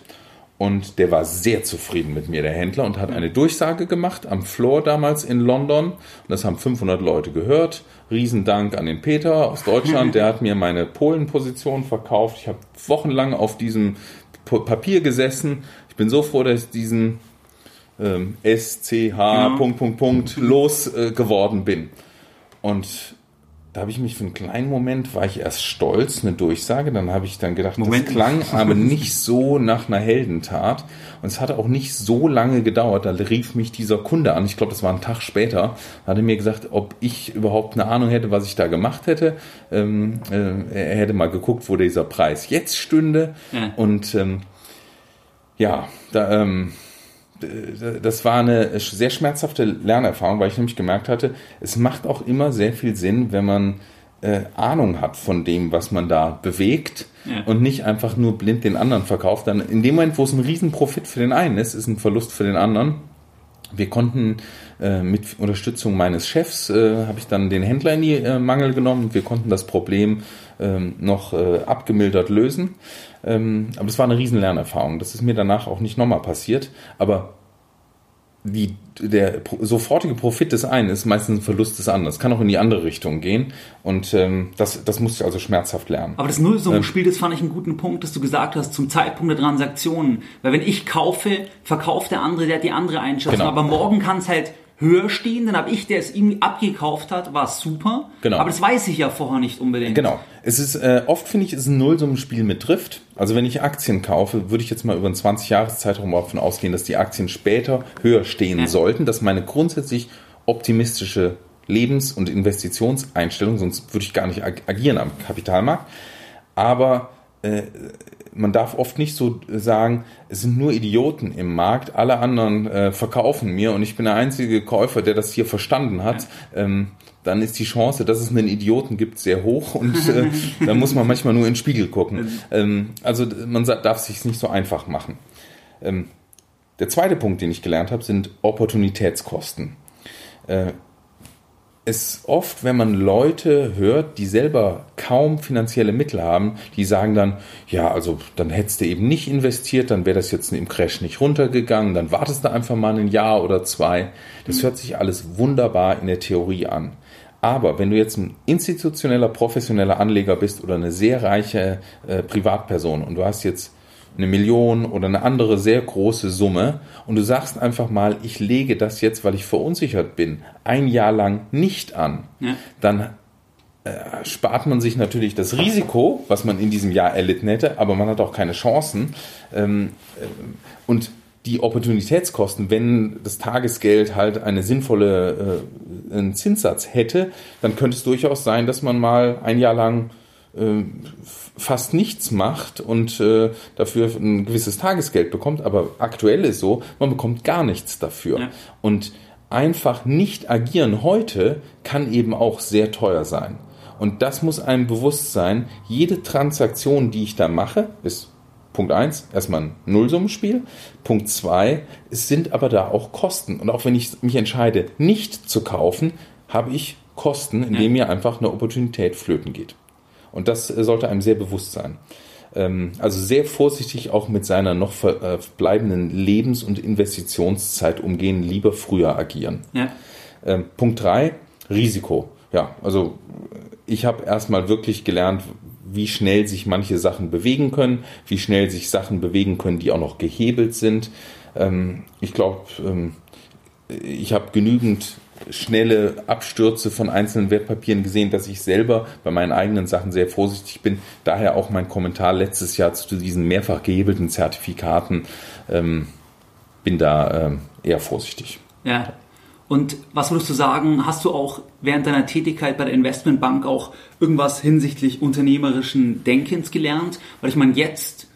und der war sehr zufrieden mit mir, der Händler, und hat eine Durchsage gemacht am Floor damals in London. Und das haben 500 Leute gehört. Riesendank an den Peter aus Deutschland. Der hat mir meine Polen-Position verkauft. Ich habe wochenlang auf diesem Papier gesessen. Ich bin so froh, dass ich diesen ähm, SCH ja. Punkt, Punkt, Punkt los äh, geworden bin. Und da habe ich mich für einen kleinen Moment, war ich erst stolz, eine Durchsage, dann habe ich dann gedacht, Moment. das klang aber nicht so nach einer Heldentat und es hatte auch nicht so lange gedauert, da rief mich dieser Kunde an, ich glaube, das war ein Tag später, hat er mir gesagt, ob ich überhaupt eine Ahnung hätte, was ich da gemacht hätte. Ähm, äh, er hätte mal geguckt, wo dieser Preis jetzt stünde Ja. und ähm, ja, da, ähm, das war eine sehr schmerzhafte Lernerfahrung, weil ich nämlich gemerkt hatte, es macht auch immer sehr viel Sinn, wenn man äh, Ahnung hat von dem, was man da bewegt Ja. und nicht einfach nur blind den anderen verkauft. Dann in dem Moment, wo es ein Riesenprofit für den einen ist, ist ein Verlust für den anderen. Wir konnten äh, mit Unterstützung meines Chefs, äh, habe ich dann den Händler in die äh, Mangel genommen. Wir konnten das Problem ähm, noch äh, abgemildert lösen. Ähm, aber das war eine riesen Lernerfahrung. Das ist mir danach auch nicht nochmal passiert. Aber die, der sofortige Profit des einen ist meistens ein Verlust des anderen. Es kann auch in die andere Richtung gehen. Und ähm, das, das musste ich also schmerzhaft lernen. Aber das Nullsummenspiel, das fand ich einen guten Punkt, dass du gesagt hast, zum Zeitpunkt der Transaktionen. Weil wenn ich kaufe, verkauft der andere, der hat die andere Einschätzung. Genau. Aber morgen kann es halt höher stehen, dann habe ich, der es irgendwie abgekauft hat, war super. Genau. Aber das weiß ich ja vorher nicht unbedingt. Genau. Es ist äh, oft finde ich, ist ein Nullsummenspiel mit Drift. Also wenn ich Aktien kaufe, würde ich jetzt mal über einen 20-Jahres-Zeitraum davon ausgehen, dass die Aktien später höher stehen Ja. sollten, dass meine grundsätzlich optimistische Lebens- und Investitionseinstellung, sonst würde ich gar nicht ag agieren am Kapitalmarkt. Aber äh, man darf oft nicht so sagen, es sind nur Idioten im Markt, alle anderen äh, verkaufen mir und ich bin der einzige Käufer, der das hier verstanden hat. Ähm, dann ist die Chance, dass es einen Idioten gibt, sehr hoch und äh, da muss man manchmal nur in den Spiegel gucken. Ähm, also man darf sich nicht so einfach machen. Ähm, der zweite Punkt, den ich gelernt habe, sind Opportunitätskosten. Äh, es oft, wenn man Leute hört, die selber kaum finanzielle Mittel haben, die sagen dann, ja, also dann hättest du eben nicht investiert, dann wäre das jetzt im Crash nicht runtergegangen, dann wartest du einfach mal ein Jahr oder zwei. Das hört sich alles wunderbar in der Theorie an. Aber wenn du jetzt ein institutioneller, professioneller Anleger bist oder eine sehr reiche äh, Privatperson und du hast jetzt eine Million oder eine andere sehr große Summe und du sagst einfach mal, ich lege das jetzt, weil ich verunsichert bin, ein Jahr lang nicht an, Ja. dann äh, spart man sich natürlich das Risiko, was man in diesem Jahr erlitten hätte, aber man hat auch keine Chancen. Ähm, äh, und die Opportunitätskosten, wenn das Tagesgeld halt eine sinnvolle äh, einen Zinssatz hätte, dann könnte es durchaus sein, dass man mal ein Jahr lang fast nichts macht und äh, dafür ein gewisses Tagesgeld bekommt. Aber aktuell ist so, man bekommt gar nichts dafür. Ja. Und einfach nicht agieren heute kann eben auch sehr teuer sein. Und das muss einem bewusst sein. Jede Transaktion, die ich da mache, ist Punkt eins erstmal ein Nullsummenspiel. Punkt zwei es sind aber da auch Kosten. Und auch wenn ich mich entscheide, nicht zu kaufen, habe ich Kosten, indem mir einfach eine Opportunität flöten geht. Und das äh, sollte einem sehr bewusst sein. Ähm, Also sehr vorsichtig auch mit seiner noch verbleibenden Lebens- und Investitionszeit umgehen, lieber früher agieren. Ja. Ähm, Punkt drei Risiko. Ja, also ich habe erstmal wirklich gelernt, wie schnell sich manche Sachen bewegen können, wie schnell sich Sachen bewegen können, die auch noch gehebelt sind. Ähm, ich glaube, ich habe genügend schnelle Abstürze von einzelnen Wertpapieren gesehen, dass ich selber bei meinen eigenen Sachen sehr vorsichtig bin. Daher auch mein Kommentar letztes Jahr zu diesen mehrfach gehebelten Zertifikaten. Ähm, bin da ähm, eher vorsichtig. Ja. Und was würdest du sagen, hast du auch während deiner Tätigkeit bei der Investmentbank auch irgendwas hinsichtlich unternehmerischen Denkens gelernt? Weil ich meine, jetzt,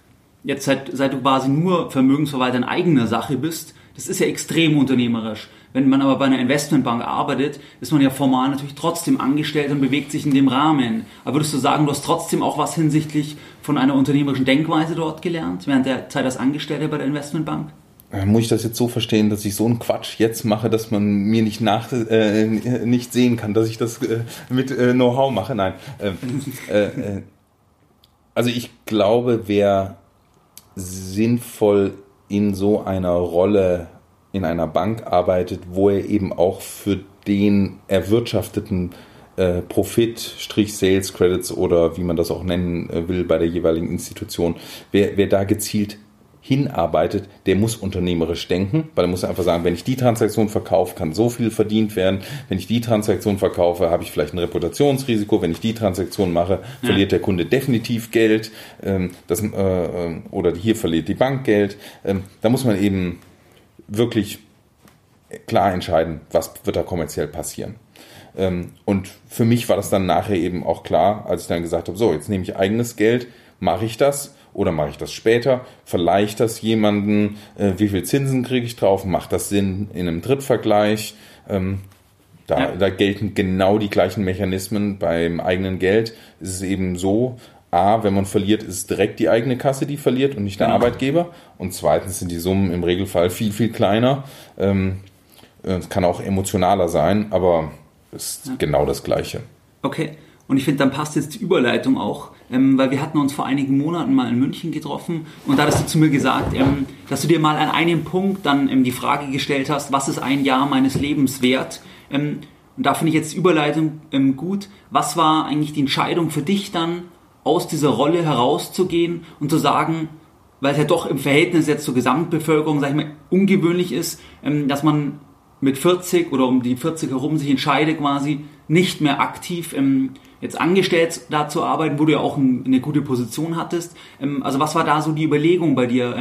jetzt seit, seit du quasi nur Vermögensverwalter in eigener Sache bist, das ist ja extrem unternehmerisch. Wenn man aber bei einer Investmentbank arbeitet, ist man ja formal natürlich trotzdem angestellt und bewegt sich in dem Rahmen. Aber würdest du sagen, du hast trotzdem auch was hinsichtlich von einer unternehmerischen Denkweise dort gelernt, während der Zeit als Angestellter bei der Investmentbank? Äh, Muss ich das jetzt so verstehen, dass ich so einen Quatsch jetzt mache, dass man mir nicht nach äh, nicht sehen kann, dass ich das äh, mit äh, Know-how mache? Nein. Ähm, äh, äh, also ich glaube, wer sinnvoll in so einer Rolle in einer Bank arbeitet, wo er eben auch für den erwirtschafteten äh, Profit, Strich Sales Credits oder wie man das auch nennen äh, will bei der jeweiligen Institution, wer, wer da gezielt hinarbeitet, der muss unternehmerisch denken, weil er muss einfach sagen, wenn ich die Transaktion verkaufe, kann so viel verdient werden. Wenn ich die Transaktion verkaufe, habe ich vielleicht ein Reputationsrisiko. Wenn ich die Transaktion mache, ja. verliert der Kunde definitiv Geld. Ähm, das, äh, äh, oder hier verliert die Bank Geld. Ähm, da muss man eben wirklich klar entscheiden, was wird da kommerziell passieren. Ähm, und für mich war das dann nachher eben auch klar, als ich dann gesagt habe, so, jetzt nehme ich eigenes Geld, mache ich das oder mache ich das später? Verleihe ich das jemanden? Äh, wie viel Zinsen kriege ich drauf? Macht das Sinn in einem Drittvergleich? Ähm, da, ja. da gelten genau die gleichen Mechanismen beim eigenen Geld. Es ist eben so, A, wenn man verliert, ist es direkt die eigene Kasse, die verliert und nicht der genau. Arbeitgeber. Und zweitens sind die Summen im Regelfall viel, viel kleiner. Ähm, es kann auch emotionaler sein, aber es ist ja. genau das Gleiche. Okay. Und ich finde, dann passt jetzt die Überleitung auch, ähm, weil wir hatten uns vor einigen Monaten mal in München getroffen und da hast du zu mir gesagt, ähm, dass du dir mal an einem Punkt dann ähm, die Frage gestellt hast, was ist ein Jahr meines Lebens wert? Ähm, und da finde ich jetzt die Überleitung ähm, gut. Was war eigentlich die Entscheidung für dich dann, aus dieser Rolle herauszugehen und zu sagen, weil es ja doch im Verhältnis jetzt zur Gesamtbevölkerung, sag ich mal, ungewöhnlich ist, ähm, dass man mit 40 oder um die 40 herum sich entscheidet quasi nicht mehr aktiv ähm, jetzt angestellt da zu arbeiten, wo du ja auch ein, eine gute Position hattest. Ähm, also was war da so die Überlegung bei dir,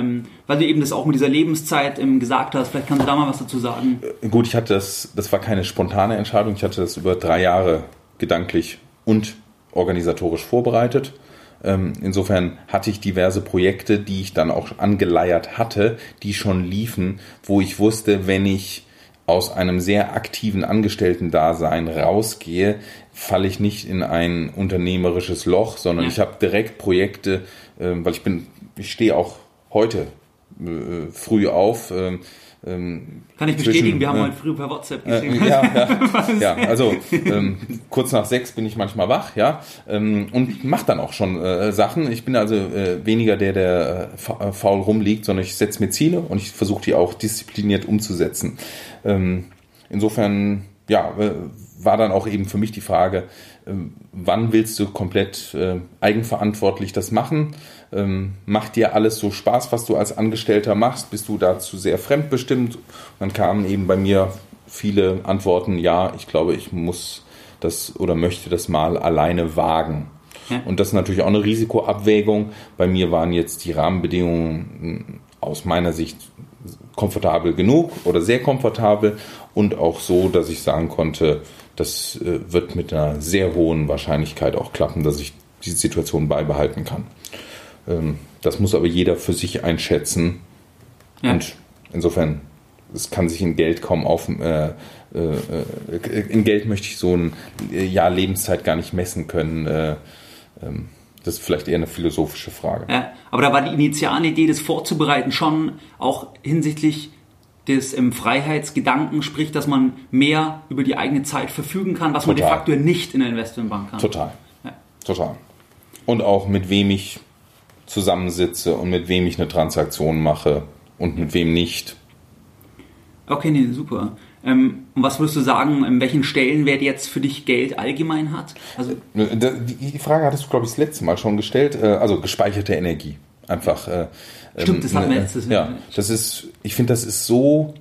weil du eben das auch mit dieser Lebenszeit gesagt hast? Vielleicht kannst du da mal was dazu sagen. Äh, gut, ich hatte das, das war keine spontane Entscheidung. Ich hatte das über drei Jahre gedanklich und organisatorisch vorbereitet. Ähm, insofern hatte ich diverse Projekte, die ich dann auch angeleiert hatte, die schon liefen, wo ich wusste, wenn ich aus einem sehr aktiven Angestellten-Dasein rausgehe, falle ich nicht in ein unternehmerisches Loch, sondern ja. ich habe direkt Projekte, äh, weil ich bin, ich stehe auch heute äh, früh auf. Äh, Kann ich bestätigen, wir haben heute früh per WhatsApp äh, geschrieben. ja, ja, ja, also ähm, kurz nach sechs bin ich manchmal wach, ja, ähm, und mache dann auch schon äh, Sachen. Ich bin also äh, weniger der, der äh, faul rumliegt, sondern ich setze mir Ziele und ich versuche die auch diszipliniert umzusetzen. Ähm, insofern, ja, war dann auch eben für mich die Frage, ähm, wann willst du komplett äh, eigenverantwortlich das machen? Ähm, macht dir alles so Spaß, was du als Angestellter machst? Bist du dazu sehr fremdbestimmt? Und dann kamen eben bei mir viele Antworten, ja, ich glaube, ich muss das oder möchte das mal alleine wagen. Ja. Und das ist natürlich auch eine Risikoabwägung. Bei mir waren jetzt die Rahmenbedingungen aus meiner Sicht komfortabel genug oder sehr komfortabel und auch so, dass ich sagen konnte, das äh, wird mit einer sehr hohen Wahrscheinlichkeit auch klappen, dass ich die Situation beibehalten kann. Ähm, das muss aber jeder für sich einschätzen. Ja. Und insofern, es kann sich in Geld kaum auf. Äh, äh, in Geld möchte ich so ein Jahr Lebenszeit gar nicht messen können. Ähm, das ist vielleicht eher eine philosophische Frage. Ja, aber da war die initiale Idee, das vorzubereiten, schon auch hinsichtlich des ähm, Freiheitsgedanken, sprich, dass man mehr über die eigene Zeit verfügen kann, was Total. man de facto nicht in der Investmentbank kann. Total. Ja. Total. Und auch mit wem ich zusammensitze und mit wem ich eine Transaktion mache und mit wem nicht. Okay, nee, super. Ähm, und was würdest du sagen, in welchen Stellenwert jetzt für dich Geld allgemein hat? Also die Frage hattest du, glaube ich, das letzte Mal schon gestellt. Äh, also gespeicherte Energie. Einfach. Äh, Stimmt, das hatten wir letztes Mal. Ja, das ist, ich finde, das ist so,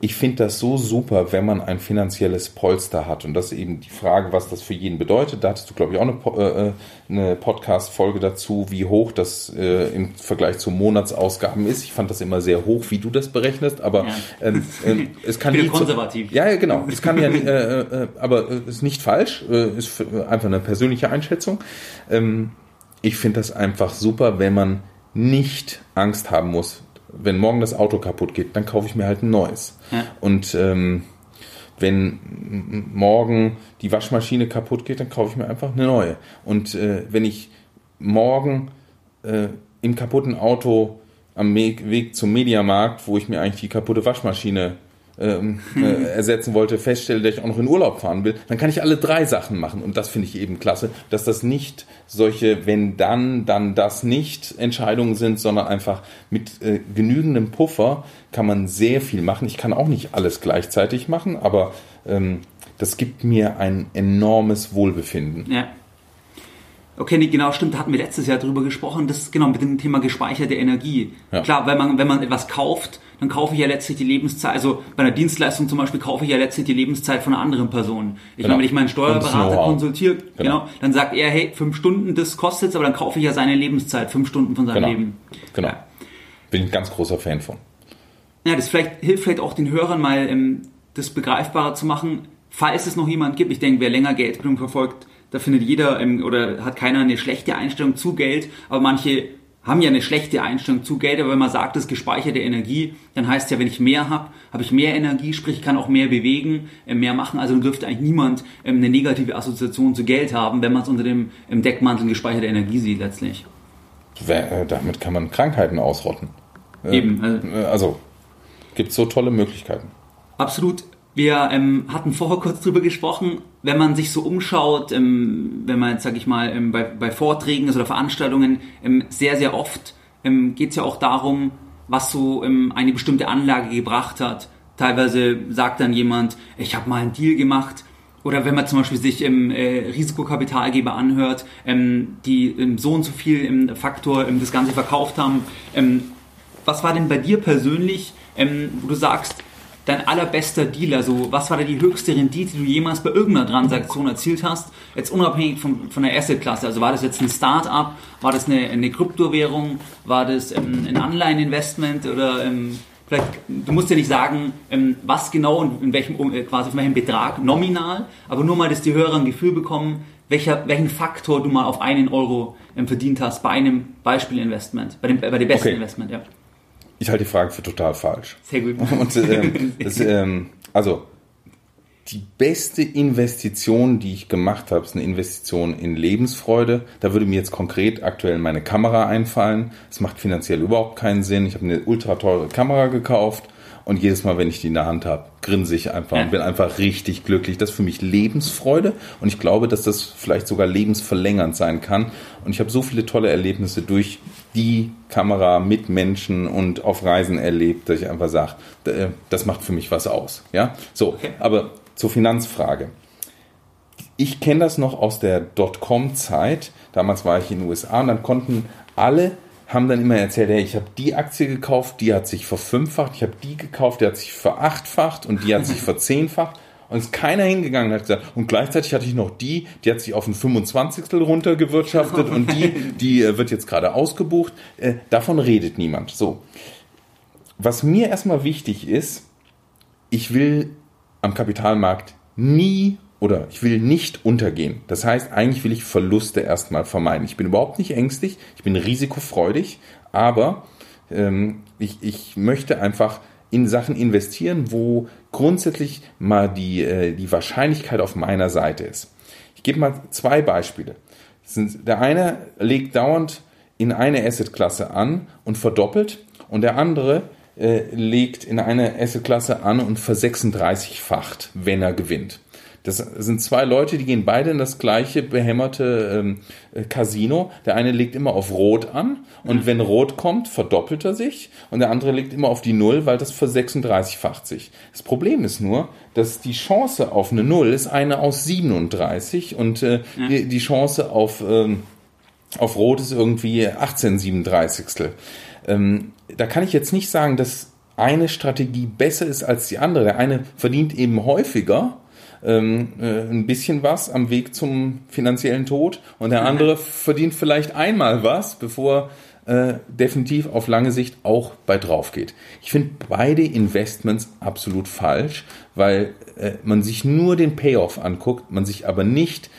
ich finde das so super, wenn man ein finanzielles Polster hat. Und das ist eben die Frage, was das für jeden bedeutet. Da hattest du, glaube ich, auch eine, äh, eine Podcast-Folge dazu, wie hoch das äh, im Vergleich zu Monatsausgaben ist. Ich fand das immer sehr hoch, wie du das berechnest, aber ja. ähm, ähm, es kann nicht. konservativ. So, ja, genau. Es kann ja, äh, äh, aber es ist nicht falsch. Äh, ist einfach eine persönliche Einschätzung. Ähm, ich finde das einfach super, wenn man nicht Angst haben muss, wenn morgen das Auto kaputt geht, dann kaufe ich mir halt ein neues. Ja. Und ähm, wenn morgen die Waschmaschine kaputt geht, dann kaufe ich mir einfach eine neue. Und äh, wenn ich morgen äh, im kaputten Auto am Weg zum Mediamarkt, wo ich mir eigentlich die kaputte Waschmaschine ähm, äh, ersetzen wollte, feststelle, dass ich auch noch in Urlaub fahren will, dann kann ich alle drei Sachen machen. Und das finde ich eben klasse, dass das nicht solche wenn dann, dann das nicht Entscheidungen sind, sondern einfach mit äh, genügendem Puffer kann man sehr viel machen. Ich kann auch nicht alles gleichzeitig machen, aber ähm, das gibt mir ein enormes Wohlbefinden. Ja. Okay, nee, genau, stimmt, da hatten wir letztes Jahr drüber gesprochen, das genau mit dem Thema gespeicherte Energie. Ja. Klar, wenn man, wenn man etwas kauft, dann kaufe ich ja letztlich die Lebenszeit, also bei einer Dienstleistung zum Beispiel kaufe ich ja letztlich die Lebenszeit von einer anderen Person. Ich genau. meine, wenn ich meinen Steuerberater konsultiere, genau. genau. dann sagt er, hey, fünf Stunden, das kostet aber dann kaufe ich ja seine Lebenszeit, fünf Stunden von seinem genau. Leben. Genau. Ja. Bin ein ganz großer Fan von. Ja, das vielleicht, hilft vielleicht auch den Hörern mal, ähm, das begreifbarer zu machen, falls es noch jemand gibt. Ich denke, wer länger Geldbildung verfolgt, da findet jeder ähm, oder hat keiner eine schlechte Einstellung zu Geld, aber manche haben ja eine schlechte Einstellung zu Geld, aber wenn man sagt, das ist gespeicherte Energie, dann heißt ja, wenn ich mehr habe, habe ich mehr Energie, sprich ich kann auch mehr bewegen, äh, mehr machen, also dürfte eigentlich niemand ähm, eine negative Assoziation zu Geld haben, wenn man es unter dem Deckmantel gespeicherte Energie sieht letztlich. Äh, damit kann man Krankheiten ausrotten. Äh, Eben. Also, also gibt es so tolle Möglichkeiten. Absolut. Wir ähm, hatten vorher kurz drüber gesprochen, wenn man sich so umschaut, ähm, wenn man jetzt, sag ich mal, ähm, bei, bei Vorträgen oder Veranstaltungen, ähm, sehr, sehr oft ähm, geht es ja auch darum, was so ähm, eine bestimmte Anlage gebracht hat. Teilweise sagt dann jemand, ich habe mal einen Deal gemacht. Oder wenn man zum Beispiel sich im äh, Risikokapitalgeber anhört, ähm, die ähm, so und so viel im Faktor ähm, das Ganze verkauft haben. Ähm, was war denn bei dir persönlich, ähm, wo du sagst, dein allerbester Deal? Also was war da die höchste Rendite, die du jemals bei irgendeiner Transaktion erzielt hast? Jetzt unabhängig von, von der Assetklasse. Also war das jetzt ein Start-up? War das eine, eine Kryptowährung? War das ähm, ein Anleiheninvestment? Oder ähm, vielleicht, du musst ja nicht sagen, ähm, was genau und in welchem, äh, quasi von welchem Betrag nominal, aber nur mal, dass die Hörer ein Gefühl bekommen, welcher, welchen Faktor du mal auf einen Euro ähm, verdient hast bei einem Beispielinvestment, bei dem, bei dem besten okay. Investment, ja. Ich halte die Frage für total falsch. Sehr gut. Und, ähm, das, ähm, also, die beste Investition, die ich gemacht habe, ist eine Investition in Lebensfreude. Da würde mir jetzt konkret aktuell meine Kamera einfallen. Es macht finanziell überhaupt keinen Sinn. Ich habe eine ultra teure Kamera gekauft und jedes Mal, wenn ich die in der Hand habe, grinse ich einfach ja. und bin einfach richtig glücklich. Das ist für mich Lebensfreude und ich glaube, dass das vielleicht sogar lebensverlängernd sein kann. Und ich habe so viele tolle Erlebnisse durch die Kamera mit Menschen und auf Reisen erlebt, dass ich einfach sage, äh, das macht für mich was aus. Ja, so. Okay. Aber zur Finanzfrage. Ich kenne das noch aus der Dotcom-Zeit. Damals war ich in den USA und dann konnten alle haben dann immer erzählt, hey, ich habe die Aktie gekauft, die hat sich verfünffacht, ich habe die gekauft, die hat sich verachtfacht und die hat sich verzehnfacht. Und ist keiner hingegangen und hat gesagt, und gleichzeitig hatte ich noch die, die hat sich auf ein 25. runtergewirtschaftet und die, die äh, wird jetzt gerade ausgebucht. Äh, davon redet niemand. So. Was mir erstmal wichtig ist, ich will am Kapitalmarkt nie oder ich will nicht untergehen. Das heißt, eigentlich will ich Verluste erstmal vermeiden. Ich bin überhaupt nicht ängstlich, ich bin risikofreudig, aber ähm, ich, ich möchte einfach in Sachen investieren, wo grundsätzlich mal die, äh, die Wahrscheinlichkeit auf meiner Seite ist. Ich gebe mal zwei Beispiele. Der eine legt dauernd in eine Assetklasse an und verdoppelt und der andere äh, legt in eine Assetklasse an und versechsunddreißigfacht, wenn er gewinnt. Das sind zwei Leute, die gehen beide in das gleiche behämmerte ähm, äh, Casino. Der eine legt immer auf Rot an und mhm. wenn Rot kommt, verdoppelt er sich und der andere legt immer auf die Null, weil das für 36-facht sich. Das Problem ist nur, dass die Chance auf eine Null ist eine aus 37 und äh, mhm. die, die, Chance auf, ähm, auf Rot ist irgendwie 18 37. Ähm, da kann ich jetzt nicht sagen, dass eine Strategie besser ist als die andere. Der eine verdient eben häufiger ähm, äh, ein bisschen was am Weg zum finanziellen Tod und der andere verdient vielleicht einmal was, bevor äh, definitiv auf lange Sicht auch bei drauf geht. Ich finde beide Investments absolut falsch, weil äh, man sich nur den Payoff anguckt, man sich aber nicht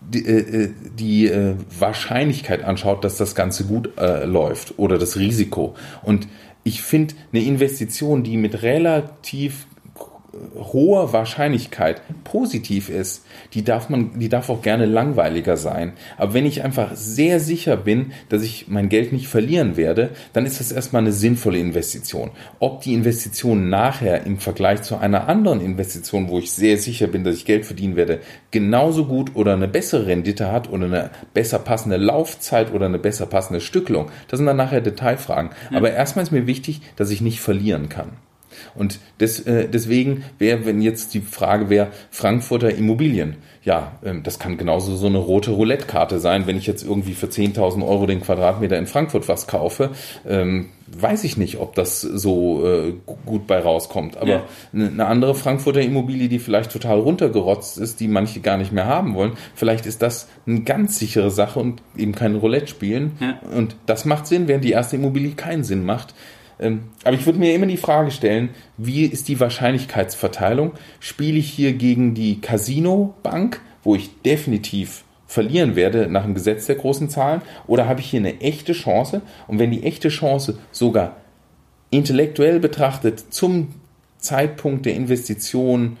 die, äh, äh die äh, Wahrscheinlichkeit anschaut, dass das Ganze gut äh, läuft oder das Risiko. Und ich finde eine Investition, die mit relativ hoher Wahrscheinlichkeit positiv ist, die darf man, die darf auch gerne langweiliger sein. Aber wenn ich einfach sehr sicher bin, dass ich mein Geld nicht verlieren werde, dann ist das erstmal eine sinnvolle Investition. Ob die Investition nachher im Vergleich zu einer anderen Investition, wo ich sehr sicher bin, dass ich Geld verdienen werde, genauso gut oder eine bessere Rendite hat oder eine besser passende Laufzeit oder eine besser passende Stückelung, das sind dann nachher Detailfragen. Aber erstmal ist mir wichtig, dass ich nicht verlieren kann. Und des, äh, deswegen wäre, wenn jetzt die Frage wäre, Frankfurter Immobilien, ja, ähm, das kann genauso so eine rote Roulette-Karte sein, wenn ich jetzt irgendwie für 10.000 Euro den Quadratmeter in Frankfurt was kaufe, ähm, weiß ich nicht, ob das so äh, gut bei rauskommt. Aber ja. eine andere Frankfurter Immobilie, die vielleicht total runtergerotzt ist, die manche gar nicht mehr haben wollen, vielleicht ist das eine ganz sichere Sache und eben kein Roulette spielen. Ja. Und das macht Sinn, während die erste Immobilie keinen Sinn macht. Ähm, aber ich würde mir immer die Frage stellen, wie ist die Wahrscheinlichkeitsverteilung? Spiele ich hier gegen die Casino-Bank, wo ich definitiv verlieren werde nach dem Gesetz der großen Zahlen, oder habe ich hier eine echte Chance? Und wenn die echte Chance sogar intellektuell betrachtet zum Zeitpunkt der Investition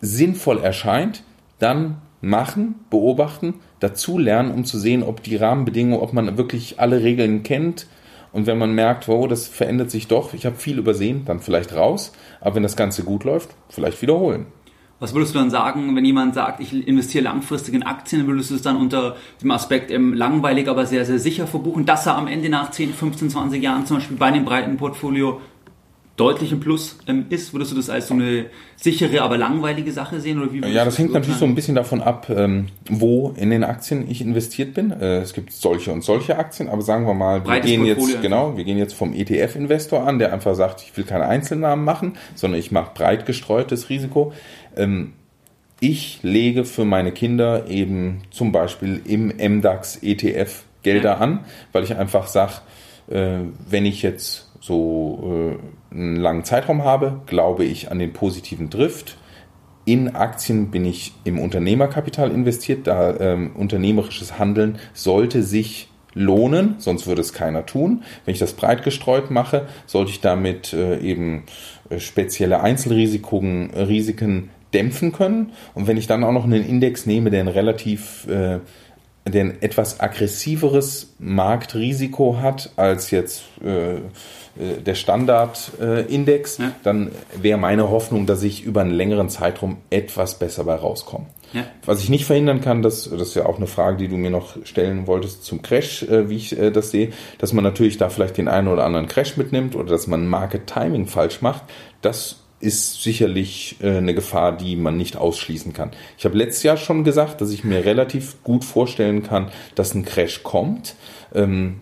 sinnvoll erscheint, dann machen, beobachten, dazulernen, um zu sehen, ob die Rahmenbedingungen, ob man wirklich alle Regeln kennt, und wenn man merkt, wow, das verändert sich doch, ich habe viel übersehen, dann vielleicht raus. Aber wenn das Ganze gut läuft, vielleicht wiederholen. Was würdest du dann sagen, wenn jemand sagt, ich investiere langfristig in Aktien, würdest du es dann unter dem Aspekt ähm, langweilig, aber sehr, sehr sicher verbuchen, dass er am Ende nach 10, 15, 20 Jahren zum Beispiel bei einem breiten Portfolio deutlich im Plus ähm, ist? Würdest du das als so eine sichere, aber langweilige Sache sehen? Oder wie ja, das hängt natürlich so ein bisschen davon ab, ähm, wo in den Aktien ich investiert bin. Äh, es gibt solche und solche Aktien, aber sagen wir mal, wir gehen jetzt, genau, wir gehen jetzt vom ETF-Investor an, der einfach sagt, ich will keine Einzelnamen machen, sondern ich mache breit gestreutes Risiko. Ähm, ich lege für meine Kinder eben zum Beispiel im MDAX ETF Gelder ja. an, weil ich einfach sage, äh, wenn ich jetzt so äh, einen langen Zeitraum habe, glaube ich an den positiven Drift. In Aktien bin ich im Unternehmerkapital investiert, da ähm, unternehmerisches Handeln sollte sich lohnen, sonst würde es keiner tun. Wenn ich das breit gestreut mache, sollte ich damit äh, eben äh, spezielle Einzelrisiken Risiken dämpfen können. Und wenn ich dann auch noch einen Index nehme, der ein relativ äh, der ein etwas aggressiveres Marktrisiko hat als jetzt äh, äh, der Standardindex, äh, ja. dann wäre meine Hoffnung, dass ich über einen längeren Zeitraum etwas besser bei rauskomme. Ja. Was ich nicht verhindern kann, das, das ist ja auch eine Frage, die du mir noch stellen wolltest zum Crash, äh, wie ich äh, das sehe, dass man natürlich da vielleicht den einen oder anderen Crash mitnimmt oder dass man Market Timing falsch macht. Das ist sicherlich äh, eine Gefahr, die man nicht ausschließen kann. Ich habe letztes Jahr schon gesagt, dass ich mir relativ gut vorstellen kann, dass ein Crash kommt. Ähm,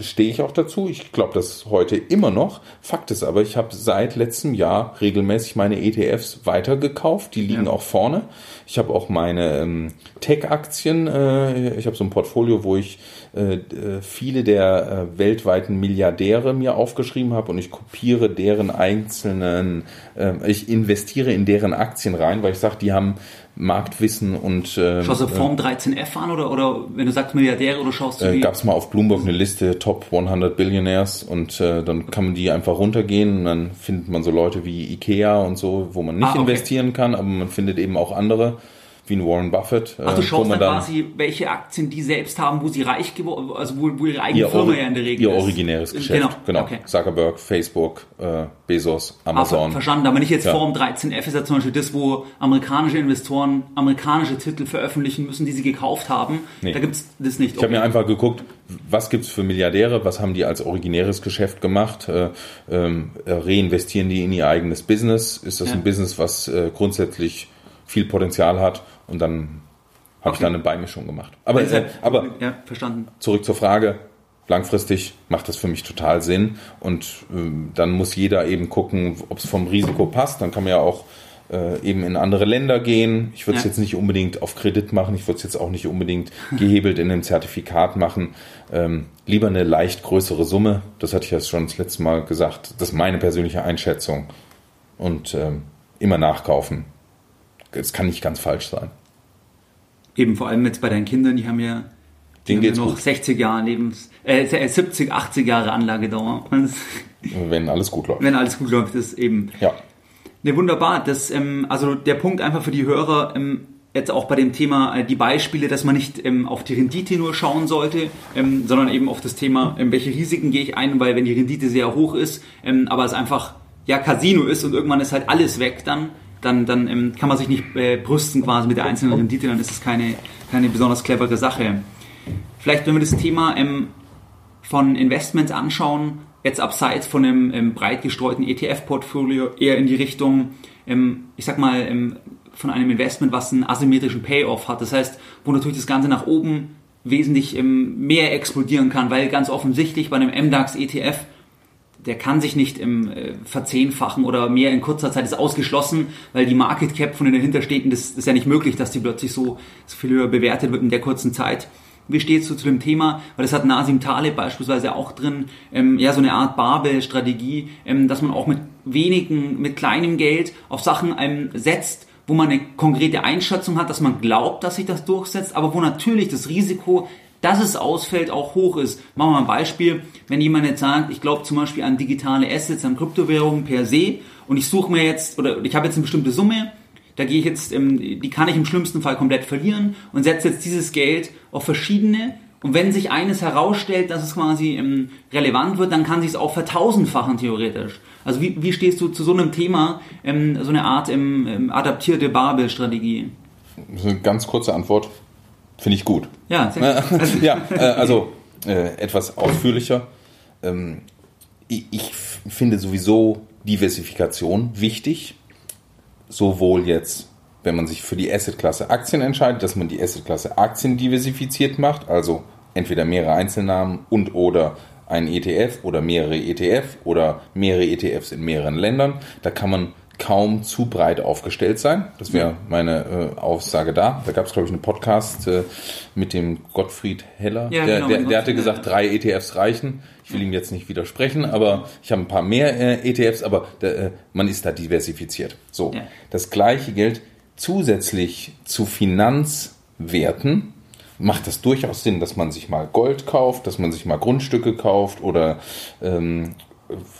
stehe ich auch dazu. Ich glaube das heute immer noch. Fakt ist aber, ich habe seit letztem Jahr regelmäßig meine ETFs weitergekauft. Die liegen ja. auch vorne. Ich habe auch meine ähm, Tech-Aktien. Äh, ich habe so ein Portfolio, wo ich äh, viele der äh, weltweiten Milliardäre mir aufgeschrieben habe und ich kopiere deren einzelnen, äh, ich investiere in deren Aktien rein, weil ich sage, die haben Marktwissen und. Äh, schaust du Form 13F an oder, oder wenn du sagst Milliardäre oder schaust du? Äh, Gab es mal auf Bloomberg eine Liste Top 100 Billionaires und äh, dann kann man die einfach runtergehen und dann findet man so Leute wie Ikea und so, wo man nicht ah, okay. investieren kann, aber man findet eben auch andere wie ein Warren Buffett. Ach, du äh, schaust dann, dann quasi, welche Aktien die selbst haben, wo sie reich geworden, also wo, wo ihre eigene Firma ja in der Regel ihr ist. Ihr originäres Geschäft, genau. genau. Okay. Zuckerberg, Facebook, äh, Bezos, Amazon. Ah, verstanden, aber nicht jetzt ja. Form 13F ist ja zum Beispiel das, wo amerikanische Investoren amerikanische Titel veröffentlichen müssen, die sie gekauft haben. Nee. Da gibt's das nicht. Ich okay. habe mir einfach geguckt, was gibt's für Milliardäre, was haben die als originäres Geschäft gemacht, äh, ähm, reinvestieren die in ihr eigenes Business, ist das ja. ein Business, was äh, grundsätzlich viel Potenzial hat und dann habe okay. ich dann eine Beimischung gemacht. Aber, äh, aber ja, verstanden. zurück zur Frage, langfristig macht das für mich total Sinn und äh, dann muss jeder eben gucken, ob es vom Risiko passt. Dann kann man ja auch äh, eben in andere Länder gehen. Ich würde es ja. jetzt nicht unbedingt auf Kredit machen, ich würde es jetzt auch nicht unbedingt gehebelt in einem Zertifikat machen. Ähm, lieber eine leicht größere Summe, das hatte ich ja schon das letzte Mal gesagt, das ist meine persönliche Einschätzung. Und ähm, immer nachkaufen es kann nicht ganz falsch sein. Eben vor allem jetzt bei deinen Kindern, die haben ja, die haben ja noch gut. 60 Jahre Lebens, äh, 70, 80 Jahre Anlagedauer. Wenn alles gut läuft. Wenn alles gut läuft, ist eben. Ja. Ne, wunderbar. Das, ähm, also der Punkt einfach für die Hörer, ähm, jetzt auch bei dem Thema äh, die Beispiele, dass man nicht ähm, auf die Rendite nur schauen sollte, ähm, sondern eben auf das Thema, ähm, welche Risiken gehe ich ein, weil wenn die Rendite sehr hoch ist, ähm, aber es einfach ja Casino ist und irgendwann ist halt alles weg, dann dann, dann ähm, kann man sich nicht äh, brüsten quasi mit der einzelnen Rendite, dann ist es keine, keine besonders clevere Sache. Vielleicht, wenn wir das Thema ähm, von Investments anschauen, jetzt abseits von einem ähm, breit gestreuten ETF-Portfolio eher in die Richtung, ähm, ich sag mal, ähm, von einem Investment, was einen asymmetrischen Payoff hat. Das heißt, wo natürlich das Ganze nach oben wesentlich ähm, mehr explodieren kann, weil ganz offensichtlich bei einem MDAX ETF der kann sich nicht im äh, verzehnfachen oder mehr in kurzer Zeit ist ausgeschlossen, weil die Market Cap von den dahinterstehenden, das, ist ja nicht möglich, dass die plötzlich so, so viel höher bewertet wird in der kurzen Zeit. Wie stehst du zu dem Thema? Weil das hat Nasim Taleb beispielsweise auch drin, ähm, ja, so eine Art Babel-Strategie, ähm, dass man auch mit wenigen, mit kleinem Geld auf Sachen ähm, setzt, wo man eine konkrete Einschätzung hat, dass man glaubt, dass sich das durchsetzt, aber wo natürlich das Risiko, dass es ausfällt, auch hoch ist. Machen wir mal ein Beispiel. Wenn jemand jetzt sagt, ich glaube zum Beispiel an digitale Assets, an Kryptowährungen per se und ich suche mir jetzt, oder ich habe jetzt eine bestimmte Summe, da gehe ich jetzt, ähm, die kann ich im schlimmsten Fall komplett verlieren und setze jetzt dieses Geld auf verschiedene. Und wenn sich eines herausstellt, dass es quasi ähm, relevant wird, dann kann sich es auch vertausendfachen theoretisch. Also wie, wie stehst du zu so einem Thema, ähm, so eine Art adaptierte Babel-Strategie? Eine ganz kurze Antwort. Finde ich gut. Ja, sehr gut. ja äh, also äh, etwas ausführlicher. Ähm, ich, ich finde sowieso Diversifikation wichtig sowohl jetzt, wenn man sich für die Assetklasse Aktien entscheidet, dass man die Assetklasse Aktien diversifiziert macht, also entweder mehrere Einzelnamen und oder ein ETF oder mehrere ETF oder mehrere ETFs in mehreren Ländern. Da kann man kaum zu breit aufgestellt sein. Das wäre meine äh, Aussage da. Da gab es, glaube ich, einen Podcast äh, mit dem Gottfried Heller. Ja, der, genau, der, der hatte gesagt, drei ETFs reichen. Ich will ihm jetzt nicht widersprechen, aber ich habe ein paar mehr äh, ETFs, aber äh, man ist da diversifiziert. So, ja. das gleiche gilt zusätzlich zu Finanzwerten. Macht das durchaus Sinn, dass man sich mal Gold kauft, dass man sich mal Grundstücke kauft oder ähm,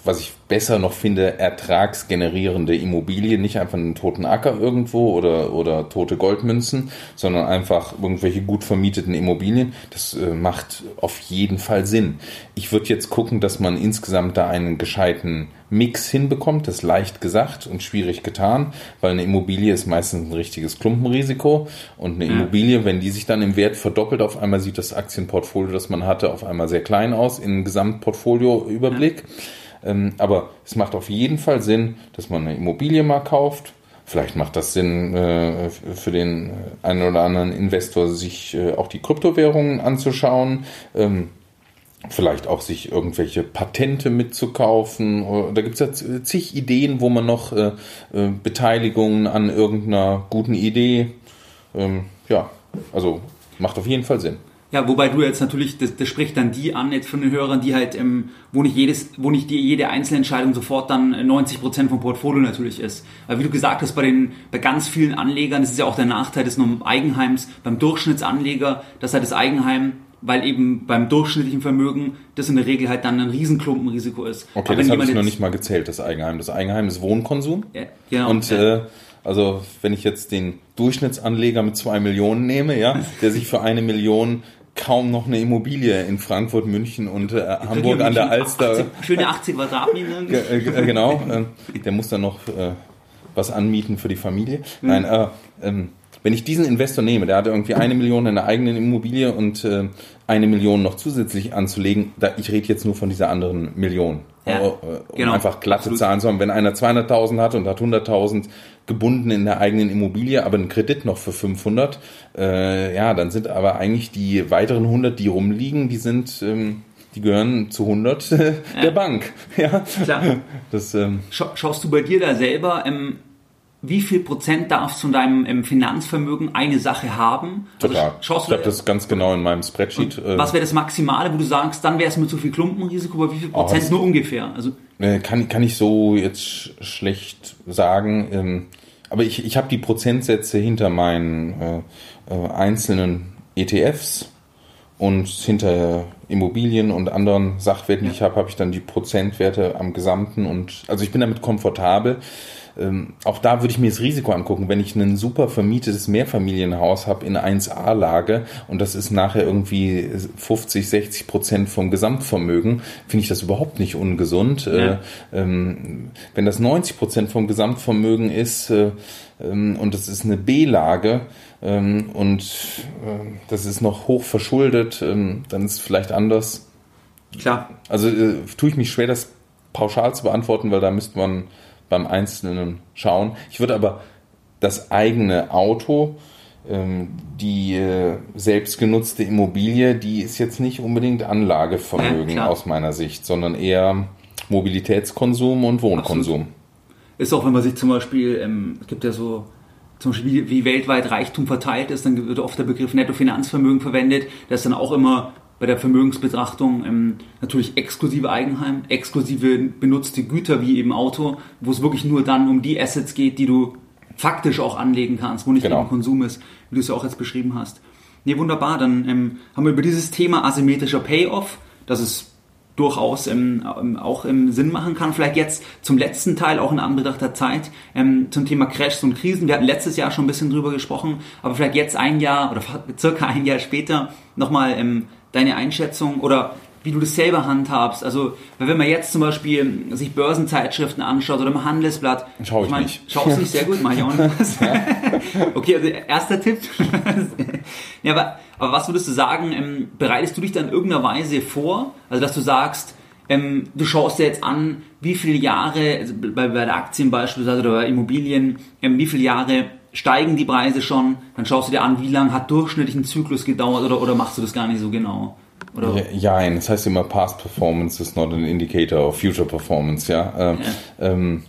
was ich besser noch finde, ertragsgenerierende Immobilien, nicht einfach einen toten Acker irgendwo oder, oder tote Goldmünzen, sondern einfach irgendwelche gut vermieteten Immobilien. Das äh, macht auf jeden Fall Sinn. Ich würde jetzt gucken, dass man insgesamt da einen gescheiten Mix hinbekommt. Das ist leicht gesagt und schwierig getan, weil eine Immobilie ist meistens ein richtiges Klumpenrisiko und eine Immobilie, wenn die sich dann im Wert verdoppelt, auf einmal sieht das Aktienportfolio, das man hatte, auf einmal sehr klein aus in Gesamtportfolioüberblick. Ja. Ähm, aber es macht auf jeden Fall Sinn, dass man eine Immobilie mal kauft. Vielleicht macht das Sinn äh, für den einen oder anderen Investor, sich äh, auch die Kryptowährungen anzuschauen. Ähm, vielleicht auch sich irgendwelche Patente mitzukaufen. Da gibt es ja zig Ideen, wo man noch äh, Beteiligungen an irgendeiner guten Idee, ähm, ja, also macht auf jeden Fall Sinn. Ja, wobei du jetzt natürlich, das, das spricht dann die an, jetzt von den Hörern, die halt, ähm, wo nicht jedes, wo nicht die, jede einzelne Entscheidung sofort dann 90 Prozent vom Portfolio natürlich ist. Weil wie du gesagt hast, bei den, bei ganz vielen Anlegern, das ist ja auch der Nachteil des Eigenheims, beim Durchschnittsanleger, dass halt das Eigenheim weil eben beim durchschnittlichen Vermögen das in der Regel halt dann ein Riesenklumpenrisiko ist. Okay, Aber das habe ich noch nicht mal gezählt, das Eigenheim. Das Eigenheim ist Wohnkonsum. Ja, genau. Und ja. äh, also wenn ich jetzt den Durchschnittsanleger mit zwei Millionen nehme, ja, der sich für eine Million kaum noch eine Immobilie in Frankfurt, München und äh, Hamburg an der Alster. 80, schöne 80 Quadratmeter. Äh, äh, genau. Äh, der muss dann noch äh, was anmieten für die Familie. Mhm. Nein, äh, ähm, wenn ich diesen Investor nehme, der hat irgendwie eine Million in der eigenen Immobilie und eine Million noch zusätzlich anzulegen, da, ich rede jetzt nur von dieser anderen Million. Ja, um genau. einfach glatte. Zahlen zu haben. Wenn einer 200.000 hat und hat 100.000 gebunden in der eigenen Immobilie, aber einen Kredit noch für 500, äh, ja, dann sind aber eigentlich die weiteren 100, die rumliegen, die sind... Ähm, die gehören zu 100 äh, der ja. Bank. Ja, klar. Das, ähm, Schaust du bei dir da selber ähm, wie viel Prozent darfst du von deinem Finanzvermögen eine Sache haben? Also Total. Also, ich habe das ganz genau in meinem Spreadsheet. Äh, was wäre das Maximale, wo du sagst, dann wäre es mit zu viel Klumpenrisiko, aber wie viel Prozent oh, nur ungefähr? Also, kann, kann ich so jetzt schlecht sagen. Ähm, aber ich, ich habe die Prozentsätze hinter meinen äh, äh, einzelnen ETFs und hinter Immobilien und anderen Sachwerten, die ich habe, habe ich dann die Prozentwerte am Gesamten und also ich bin damit komfortabel ähm, auch da würde ich mir das Risiko angucken, wenn ich ein super vermietetes Mehrfamilienhaus habe in 1A-Lage und das ist nachher irgendwie 50, 60 Prozent vom Gesamtvermögen, finde ich das überhaupt nicht ungesund. Ja. Äh, ähm, wenn das 90 Prozent vom Gesamtvermögen ist äh, ähm, und das ist eine B-Lage, ähm, und äh, das ist noch hoch verschuldet, ähm, dann ist es vielleicht anders Klar. Also äh, tue ich mich schwer, das pauschal zu beantworten, weil da müsste man beim Einzelnen schauen. Ich würde aber das eigene Auto, ähm, die äh, selbstgenutzte Immobilie, die ist jetzt nicht unbedingt Anlagevermögen ja, aus meiner Sicht, sondern eher Mobilitätskonsum und Wohnkonsum. Absolut. Ist auch, wenn man sich zum Beispiel, ähm, es gibt ja so zum Beispiel wie, wie, weltweit Reichtum verteilt ist, dann wird oft der Begriff Nettofinanzvermögen verwendet. Das ist dann auch immer bei der Vermögensbetrachtung ähm, natürlich exklusive Eigenheim, exklusive benutzte Güter wie eben Auto, wo es wirklich nur dann um die Assets geht, die du faktisch auch anlegen kannst, wo nicht genau. eben Konsum ist, wie du es ja auch jetzt beschrieben hast. Nee, wunderbar. Dann ähm, haben wir über dieses Thema asymmetrischer Payoff, das es durchaus ähm, ähm, auch ähm, Sinn machen kann. Vielleicht jetzt zum letzten Teil, auch in Anbetracht der Zeit, ähm, zum Thema Crashs und Krisen. Wir hatten letztes Jahr schon ein bisschen drüber gesprochen, aber vielleicht jetzt ein Jahr oder circa ein Jahr später nochmal ähm, deine Einschätzung oder wie du das selber handhabst. Also, wenn man jetzt zum Beispiel sich Börsenzeitschriften anschaut oder im Handelsblatt. Schau ich, ich mein, nicht. Schaust nicht sehr gut, mach ich auch nicht. okay, also erster Tipp. ja, aber, aber was würdest du sagen, ähm, bereitest du dich dann in irgendeiner Weise vor? Also, dass du sagst, ähm, du schaust dir jetzt an, wie viele Jahre, also bei, bei der Aktien beispielsweise oder bei Immobilien, ähm, wie viele Jahre steigen die Preise schon, dann schaust du dir an, wie lange hat durchschnittlich ein Zyklus gedauert oder, oder machst du das gar nicht so genau? Oder? Ja, ja, das heißt immer Past Performance is not an indicator of future performance, ja. Ähm, ja. Ähm,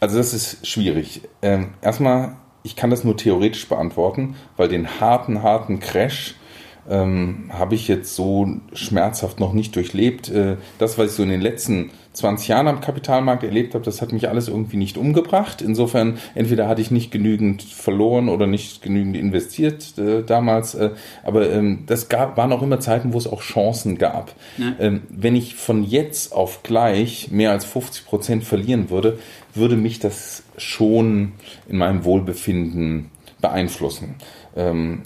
also das ist schwierig. Ähm, erstmal, ich kann das nur theoretisch beantworten, weil den harten, harten Crash ähm, habe ich jetzt so schmerzhaft noch nicht durchlebt. Äh, das, was ich so in den letzten 20 Jahren am Kapitalmarkt erlebt habe, das hat mich alles irgendwie nicht umgebracht. Insofern, entweder hatte ich nicht genügend verloren oder nicht genügend investiert äh, damals. Äh, aber ähm, das gab, waren auch immer Zeiten, wo es auch Chancen gab. Ja. Ähm, wenn ich von jetzt auf gleich mehr als 50 Prozent verlieren würde, würde mich das schon in meinem Wohlbefinden beeinflussen. Ähm,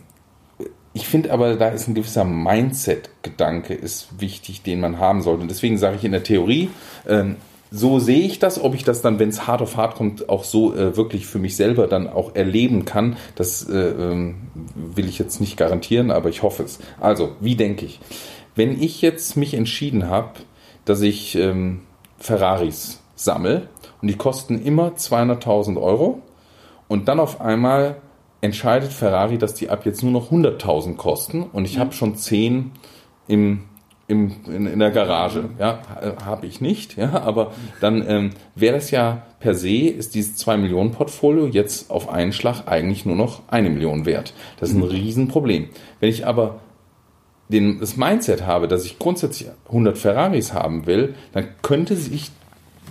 ich finde aber, da ist ein gewisser Mindset-Gedanke ist wichtig, den man haben sollte. Und deswegen sage ich in der Theorie, ähm, so sehe ich das, ob ich das dann, wenn es hart auf hart kommt, auch so äh, wirklich für mich selber dann auch erleben kann, das äh, ähm, will ich jetzt nicht garantieren, aber ich hoffe es. Also, wie denke ich? Wenn ich jetzt mich entschieden habe, dass ich ähm, Ferraris sammle und die kosten immer 200.000 Euro und dann auf einmal entscheidet Ferrari, dass die ab jetzt nur noch 100.000 kosten und ich mhm. habe schon 10 im, im, in, in der Garage. Ja, habe ich nicht, ja, aber dann ähm, wäre das ja per se, ist dieses 2 Millionen Portfolio jetzt auf einen Schlag eigentlich nur noch eine Million wert. Das ist ein mhm. Riesenproblem. Wenn ich aber den, das Mindset habe, dass ich grundsätzlich 100 Ferraris haben will, dann könnte sich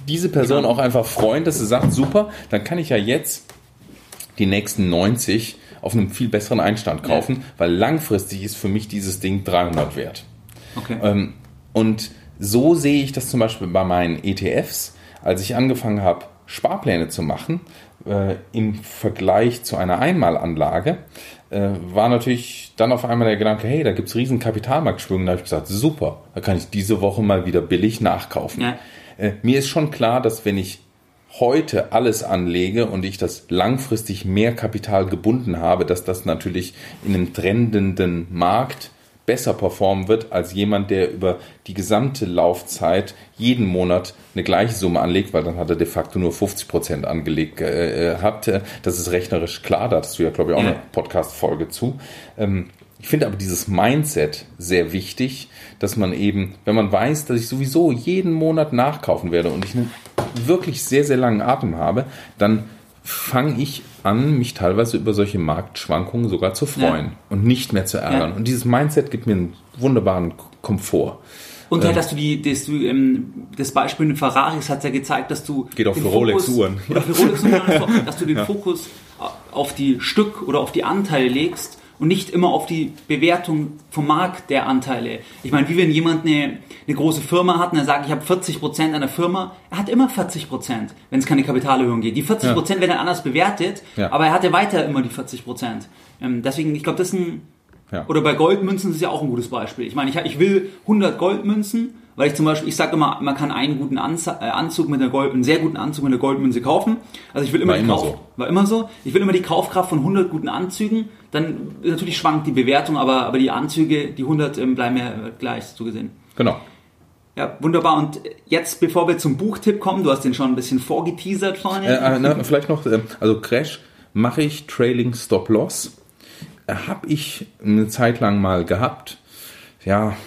diese Person genau. auch einfach freuen, dass sie sagt, super, dann kann ich ja jetzt die nächsten 90 auf einem viel besseren Einstand kaufen, ja. weil langfristig ist für mich dieses Ding 300 wert. Okay. Ähm, und so sehe ich das zum Beispiel bei meinen ETFs, als ich angefangen habe, Sparpläne zu machen, äh, im Vergleich zu einer Einmalanlage, äh, war natürlich dann auf einmal der Gedanke, hey, da gibt es riesen Kapitalmarktschwünge. Da habe ich gesagt, super, da kann ich diese Woche mal wieder billig nachkaufen. Ja. Äh, mir ist schon klar, dass wenn ich heute alles anlege und ich das langfristig mehr Kapital gebunden habe, dass das natürlich in einem trendenden Markt besser performen wird als jemand, der über die gesamte Laufzeit jeden Monat eine gleiche Summe anlegt, weil dann hat er de facto nur 50 Prozent angelegt äh, äh hat. Das ist rechnerisch klar, da hattest du ja, glaube ich, auch eine Podcast-Folge zu. Ähm, ich finde aber dieses Mindset sehr wichtig, dass man eben, wenn man weiß, dass ich sowieso jeden Monat nachkaufen werde und ich einen wirklich sehr, sehr langen Atem habe, dann fange ich an, mich teilweise über solche Marktschwankungen sogar zu freuen ja. und nicht mehr zu ärgern. Ja. Und dieses Mindset gibt mir einen wunderbaren Komfort. Und halt, dass du die, dass du, ähm, das Beispiel mit Ferraris hat ja gezeigt, dass du geht auch für Rolex-Uhren, für Rolex-Uhren, dass du den Fokus auf die Stück oder auf die Anteile legst und nicht immer auf die Bewertung vom Markt der Anteile. Ich meine, wie wenn jemand eine, eine große Firma hat und er sagt, ich habe 40 Prozent einer Firma, er hat immer 40%, Prozent, wenn es keine Kapitalerhöhung geht. Die 40 Prozent ja. werden anders bewertet, ja. aber er hatte weiter immer die 40%. Prozent. Ähm, deswegen, ich glaube, das ist ein, ja. oder bei Goldmünzen ist es ja auch ein gutes Beispiel. Ich meine, ich, ich will 100 Goldmünzen weil ich zum Beispiel, ich sage immer, man kann einen guten äh, Anzug mit einer Gold, einen sehr guten Anzug mit einer Goldmünze kaufen. Also ich will immer War die immer Kauf, so. war immer so. Ich will immer die Kaufkraft von 100 guten Anzügen. Dann natürlich schwankt die Bewertung, aber aber die Anzüge, die 100 ähm, bleiben ja gleich so gesehen. Genau. Ja, wunderbar. Und jetzt, bevor wir zum Buchtipp kommen, du hast den schon ein bisschen vorgeteasert vorhin. Äh, äh, na, vielleicht noch, äh, also Crash mache ich Trailing Stop Loss. Äh, Habe ich eine Zeit lang mal gehabt. Ja,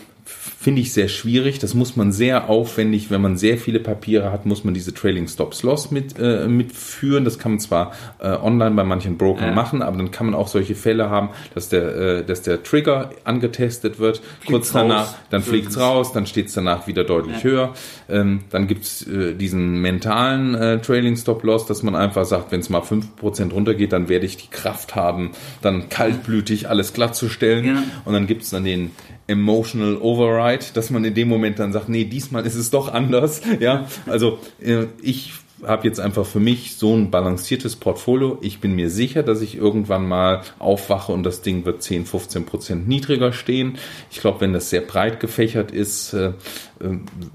finde ich sehr schwierig. Das muss man sehr aufwendig, wenn man sehr viele Papiere hat, muss man diese Trailing Stop Loss mit, äh, mitführen. Das kann man zwar äh, online bei manchen Brokern Ja. machen, aber dann kann man auch solche Fälle haben, dass der, äh, dass der Trigger angetestet wird. Kurz danach, raus. dann fliegt's raus, dann steht's danach wieder deutlich Ja. höher. Ähm, dann gibt's äh, diesen mentalen äh, Trailing Stop Loss, dass man einfach sagt, wenn es mal 5% runtergeht, dann werde ich die Kraft haben, dann kaltblütig alles glatt zu stellen. Ja. Und dann gibt's dann den Emotional Override, dass man in dem Moment dann sagt, nee, diesmal ist es doch anders. Ja, also äh, ich habe jetzt einfach für mich so ein balanciertes Portfolio. Ich bin mir sicher, dass ich irgendwann mal aufwache und das Ding wird 10, 15 Prozent niedriger stehen. Ich glaube, wenn das sehr breit gefächert ist, äh, äh,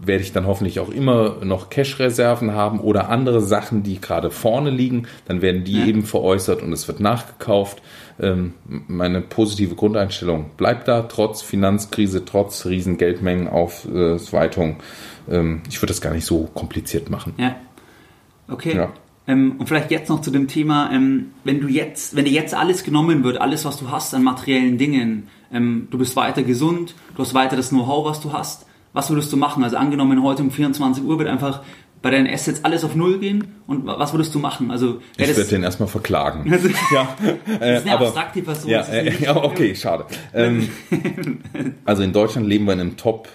werde ich dann hoffentlich auch immer noch Cash-Reserven haben oder andere Sachen, die gerade vorne liegen. Dann werden die Ja. eben veräußert und es wird nachgekauft. Ähm, meine positive Grundeinstellung bleibt da, trotz Finanzkrise, trotz riesen Geldmengenausweitung. Ähm, ich würde das gar nicht so kompliziert machen. Ja. Okay. Ja. Ähm, und vielleicht jetzt noch zu dem Thema, ähm, wenn du jetzt, wenn dir jetzt alles genommen wird, alles, was du hast an materiellen Dingen, ähm, du bist weiter gesund, du hast weiter das Know-how, was du hast, was würdest du machen? Also angenommen, heute um 24 Uhr wird einfach bei deinen Assets alles auf Null gehen und wa- was würdest du machen? Also Ich würde den erstmal verklagen. Also- ja, äh, das ist eine aber, abstrakte Person. ja, äh, okay, schade. Ähm, also in Deutschland leben wir in einem Top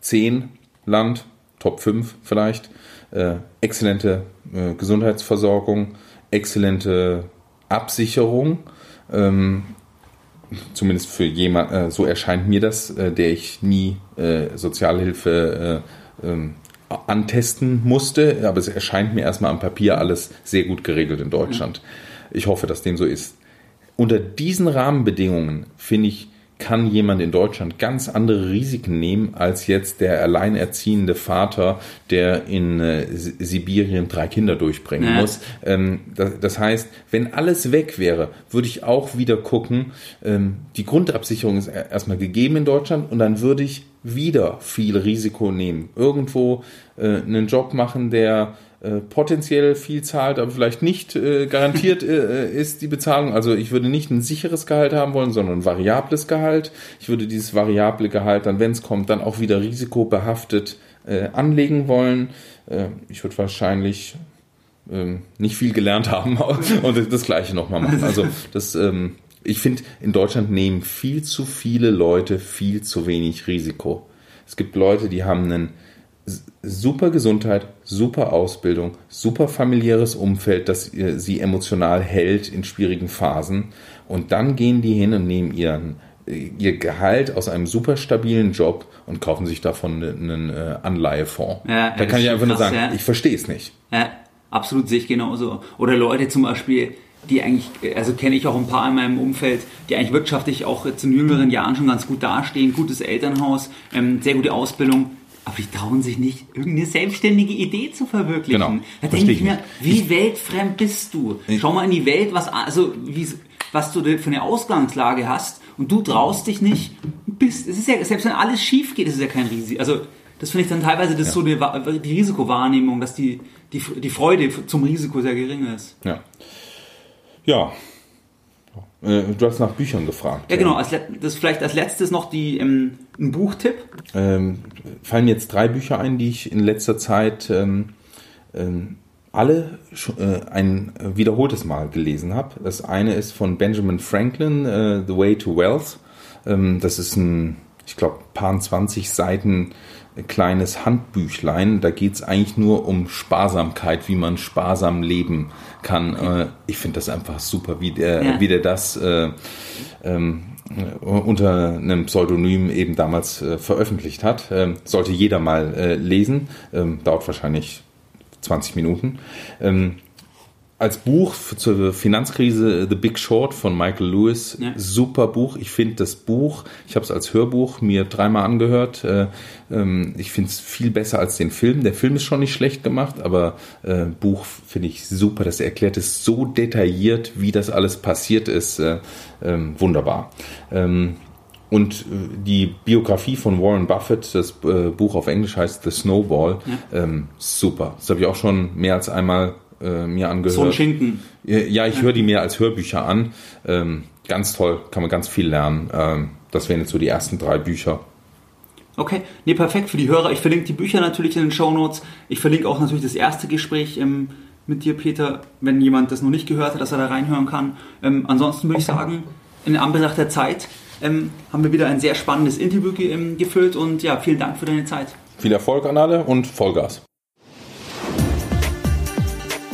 10 Land, Top 5 vielleicht. Äh, exzellente äh, Gesundheitsversorgung, exzellente Absicherung. Ähm, zumindest für jemand, äh, so erscheint mir das, äh, der ich nie äh, Sozialhilfe äh, ähm, antesten musste, aber es erscheint mir erstmal am Papier alles sehr gut geregelt in Deutschland. Ich hoffe, dass dem so ist. Unter diesen Rahmenbedingungen, finde ich, kann jemand in Deutschland ganz andere Risiken nehmen als jetzt der alleinerziehende Vater, der in äh, Si- Sibirien drei Kinder durchbringen Ja. muss. Ähm, das, das heißt, wenn alles weg wäre, würde ich auch wieder gucken, ähm, die Grundabsicherung ist er- erstmal gegeben in Deutschland und dann würde ich wieder viel Risiko nehmen. Irgendwo äh, einen Job machen, der äh, potenziell viel zahlt, aber vielleicht nicht äh, garantiert äh, ist die Bezahlung. Also ich würde nicht ein sicheres Gehalt haben wollen, sondern ein variables Gehalt. Ich würde dieses variable Gehalt dann, wenn es kommt, dann auch wieder risikobehaftet äh, anlegen wollen. Äh, ich würde wahrscheinlich ähm, nicht viel gelernt haben und das Gleiche nochmal machen. Also das, ähm, ich finde, in Deutschland nehmen viel zu viele Leute viel zu wenig Risiko. Es gibt Leute, die haben einen super Gesundheit, super Ausbildung, super familiäres Umfeld, das äh, sie emotional hält in schwierigen Phasen. Und dann gehen die hin und nehmen ihren, äh, ihr Gehalt aus einem super stabilen Job und kaufen sich davon einen, einen äh, Anleihefonds. Ja, da kann ich einfach nur krass, sagen, ja. ich verstehe es nicht. Ja, absolut sehe ich genauso. Oder Leute zum Beispiel, die eigentlich, also kenne ich auch ein paar in meinem Umfeld, die eigentlich wirtschaftlich auch in jüngeren Jahren schon ganz gut dastehen, gutes Elternhaus, ähm, sehr gute Ausbildung, aber die trauen sich nicht, irgendeine selbstständige Idee zu verwirklichen. Genau. Da denke ich ich mir, wie weltfremd bist du? Schau mal in die Welt, was, also, wie, was du für eine Ausgangslage hast und du traust dich nicht, bist, es ist ja, selbst wenn alles schief geht, ist es ja kein Risiko. Also, das finde ich dann teilweise das ist so die, Wa- die Risikowahrnehmung, dass die, die, die Freude zum Risiko sehr gering ist. Ja. Ja. Äh, Du hast nach Büchern gefragt. Ja, genau. Das vielleicht als letztes noch die, ähm, ein Buchtipp. Ähm, fallen jetzt drei Bücher ein, die ich in letzter Zeit ähm, ähm, alle äh, ein wiederholtes Mal gelesen habe. Das eine ist von Benjamin Franklin, äh, The Way to Wealth. Ähm, das ist ein, ich glaube, paar 20 Seiten kleines Handbüchlein. Da geht es eigentlich nur um Sparsamkeit, wie man sparsam leben kann. Äh, ich finde das einfach super, wie der, Ja. wie der das äh, ähm, äh, unter einem Pseudonym eben damals äh, veröffentlicht hat. Ähm, sollte jeder mal äh, lesen. Ähm, dauert wahrscheinlich 20 Minuten. Ähm, als Buch zur Finanzkrise The Big Short von Michael Lewis, ja. super Buch. Ich finde das Buch, ich habe es als Hörbuch mir dreimal angehört. Äh, ähm, ich finde es viel besser als den Film. Der Film ist schon nicht schlecht gemacht, aber äh, Buch finde ich super. Das erklärt es so detailliert, wie das alles passiert ist. Äh, ähm, wunderbar. Ähm, und äh, die Biografie von Warren Buffett, das äh, Buch auf Englisch heißt The Snowball, ja. ähm, super. Das habe ich auch schon mehr als einmal äh, mir angehört. So ein Schinken. Ja, ich höre die mehr als Hörbücher an. Ähm, ganz toll, kann man ganz viel lernen. Ähm, das wären jetzt so die ersten drei Bücher. Okay, nee, perfekt für die Hörer. Ich verlinke die Bücher natürlich in den Show Notes. Ich verlinke auch natürlich das erste Gespräch ähm, mit dir, Peter, wenn jemand das noch nicht gehört hat, dass er da reinhören kann. Ähm, ansonsten würde okay. ich sagen, in Anbetracht der Zeit ähm, haben wir wieder ein sehr spannendes Interview ge ähm, gefüllt und ja, vielen Dank für deine Zeit. Viel Erfolg an alle und Vollgas.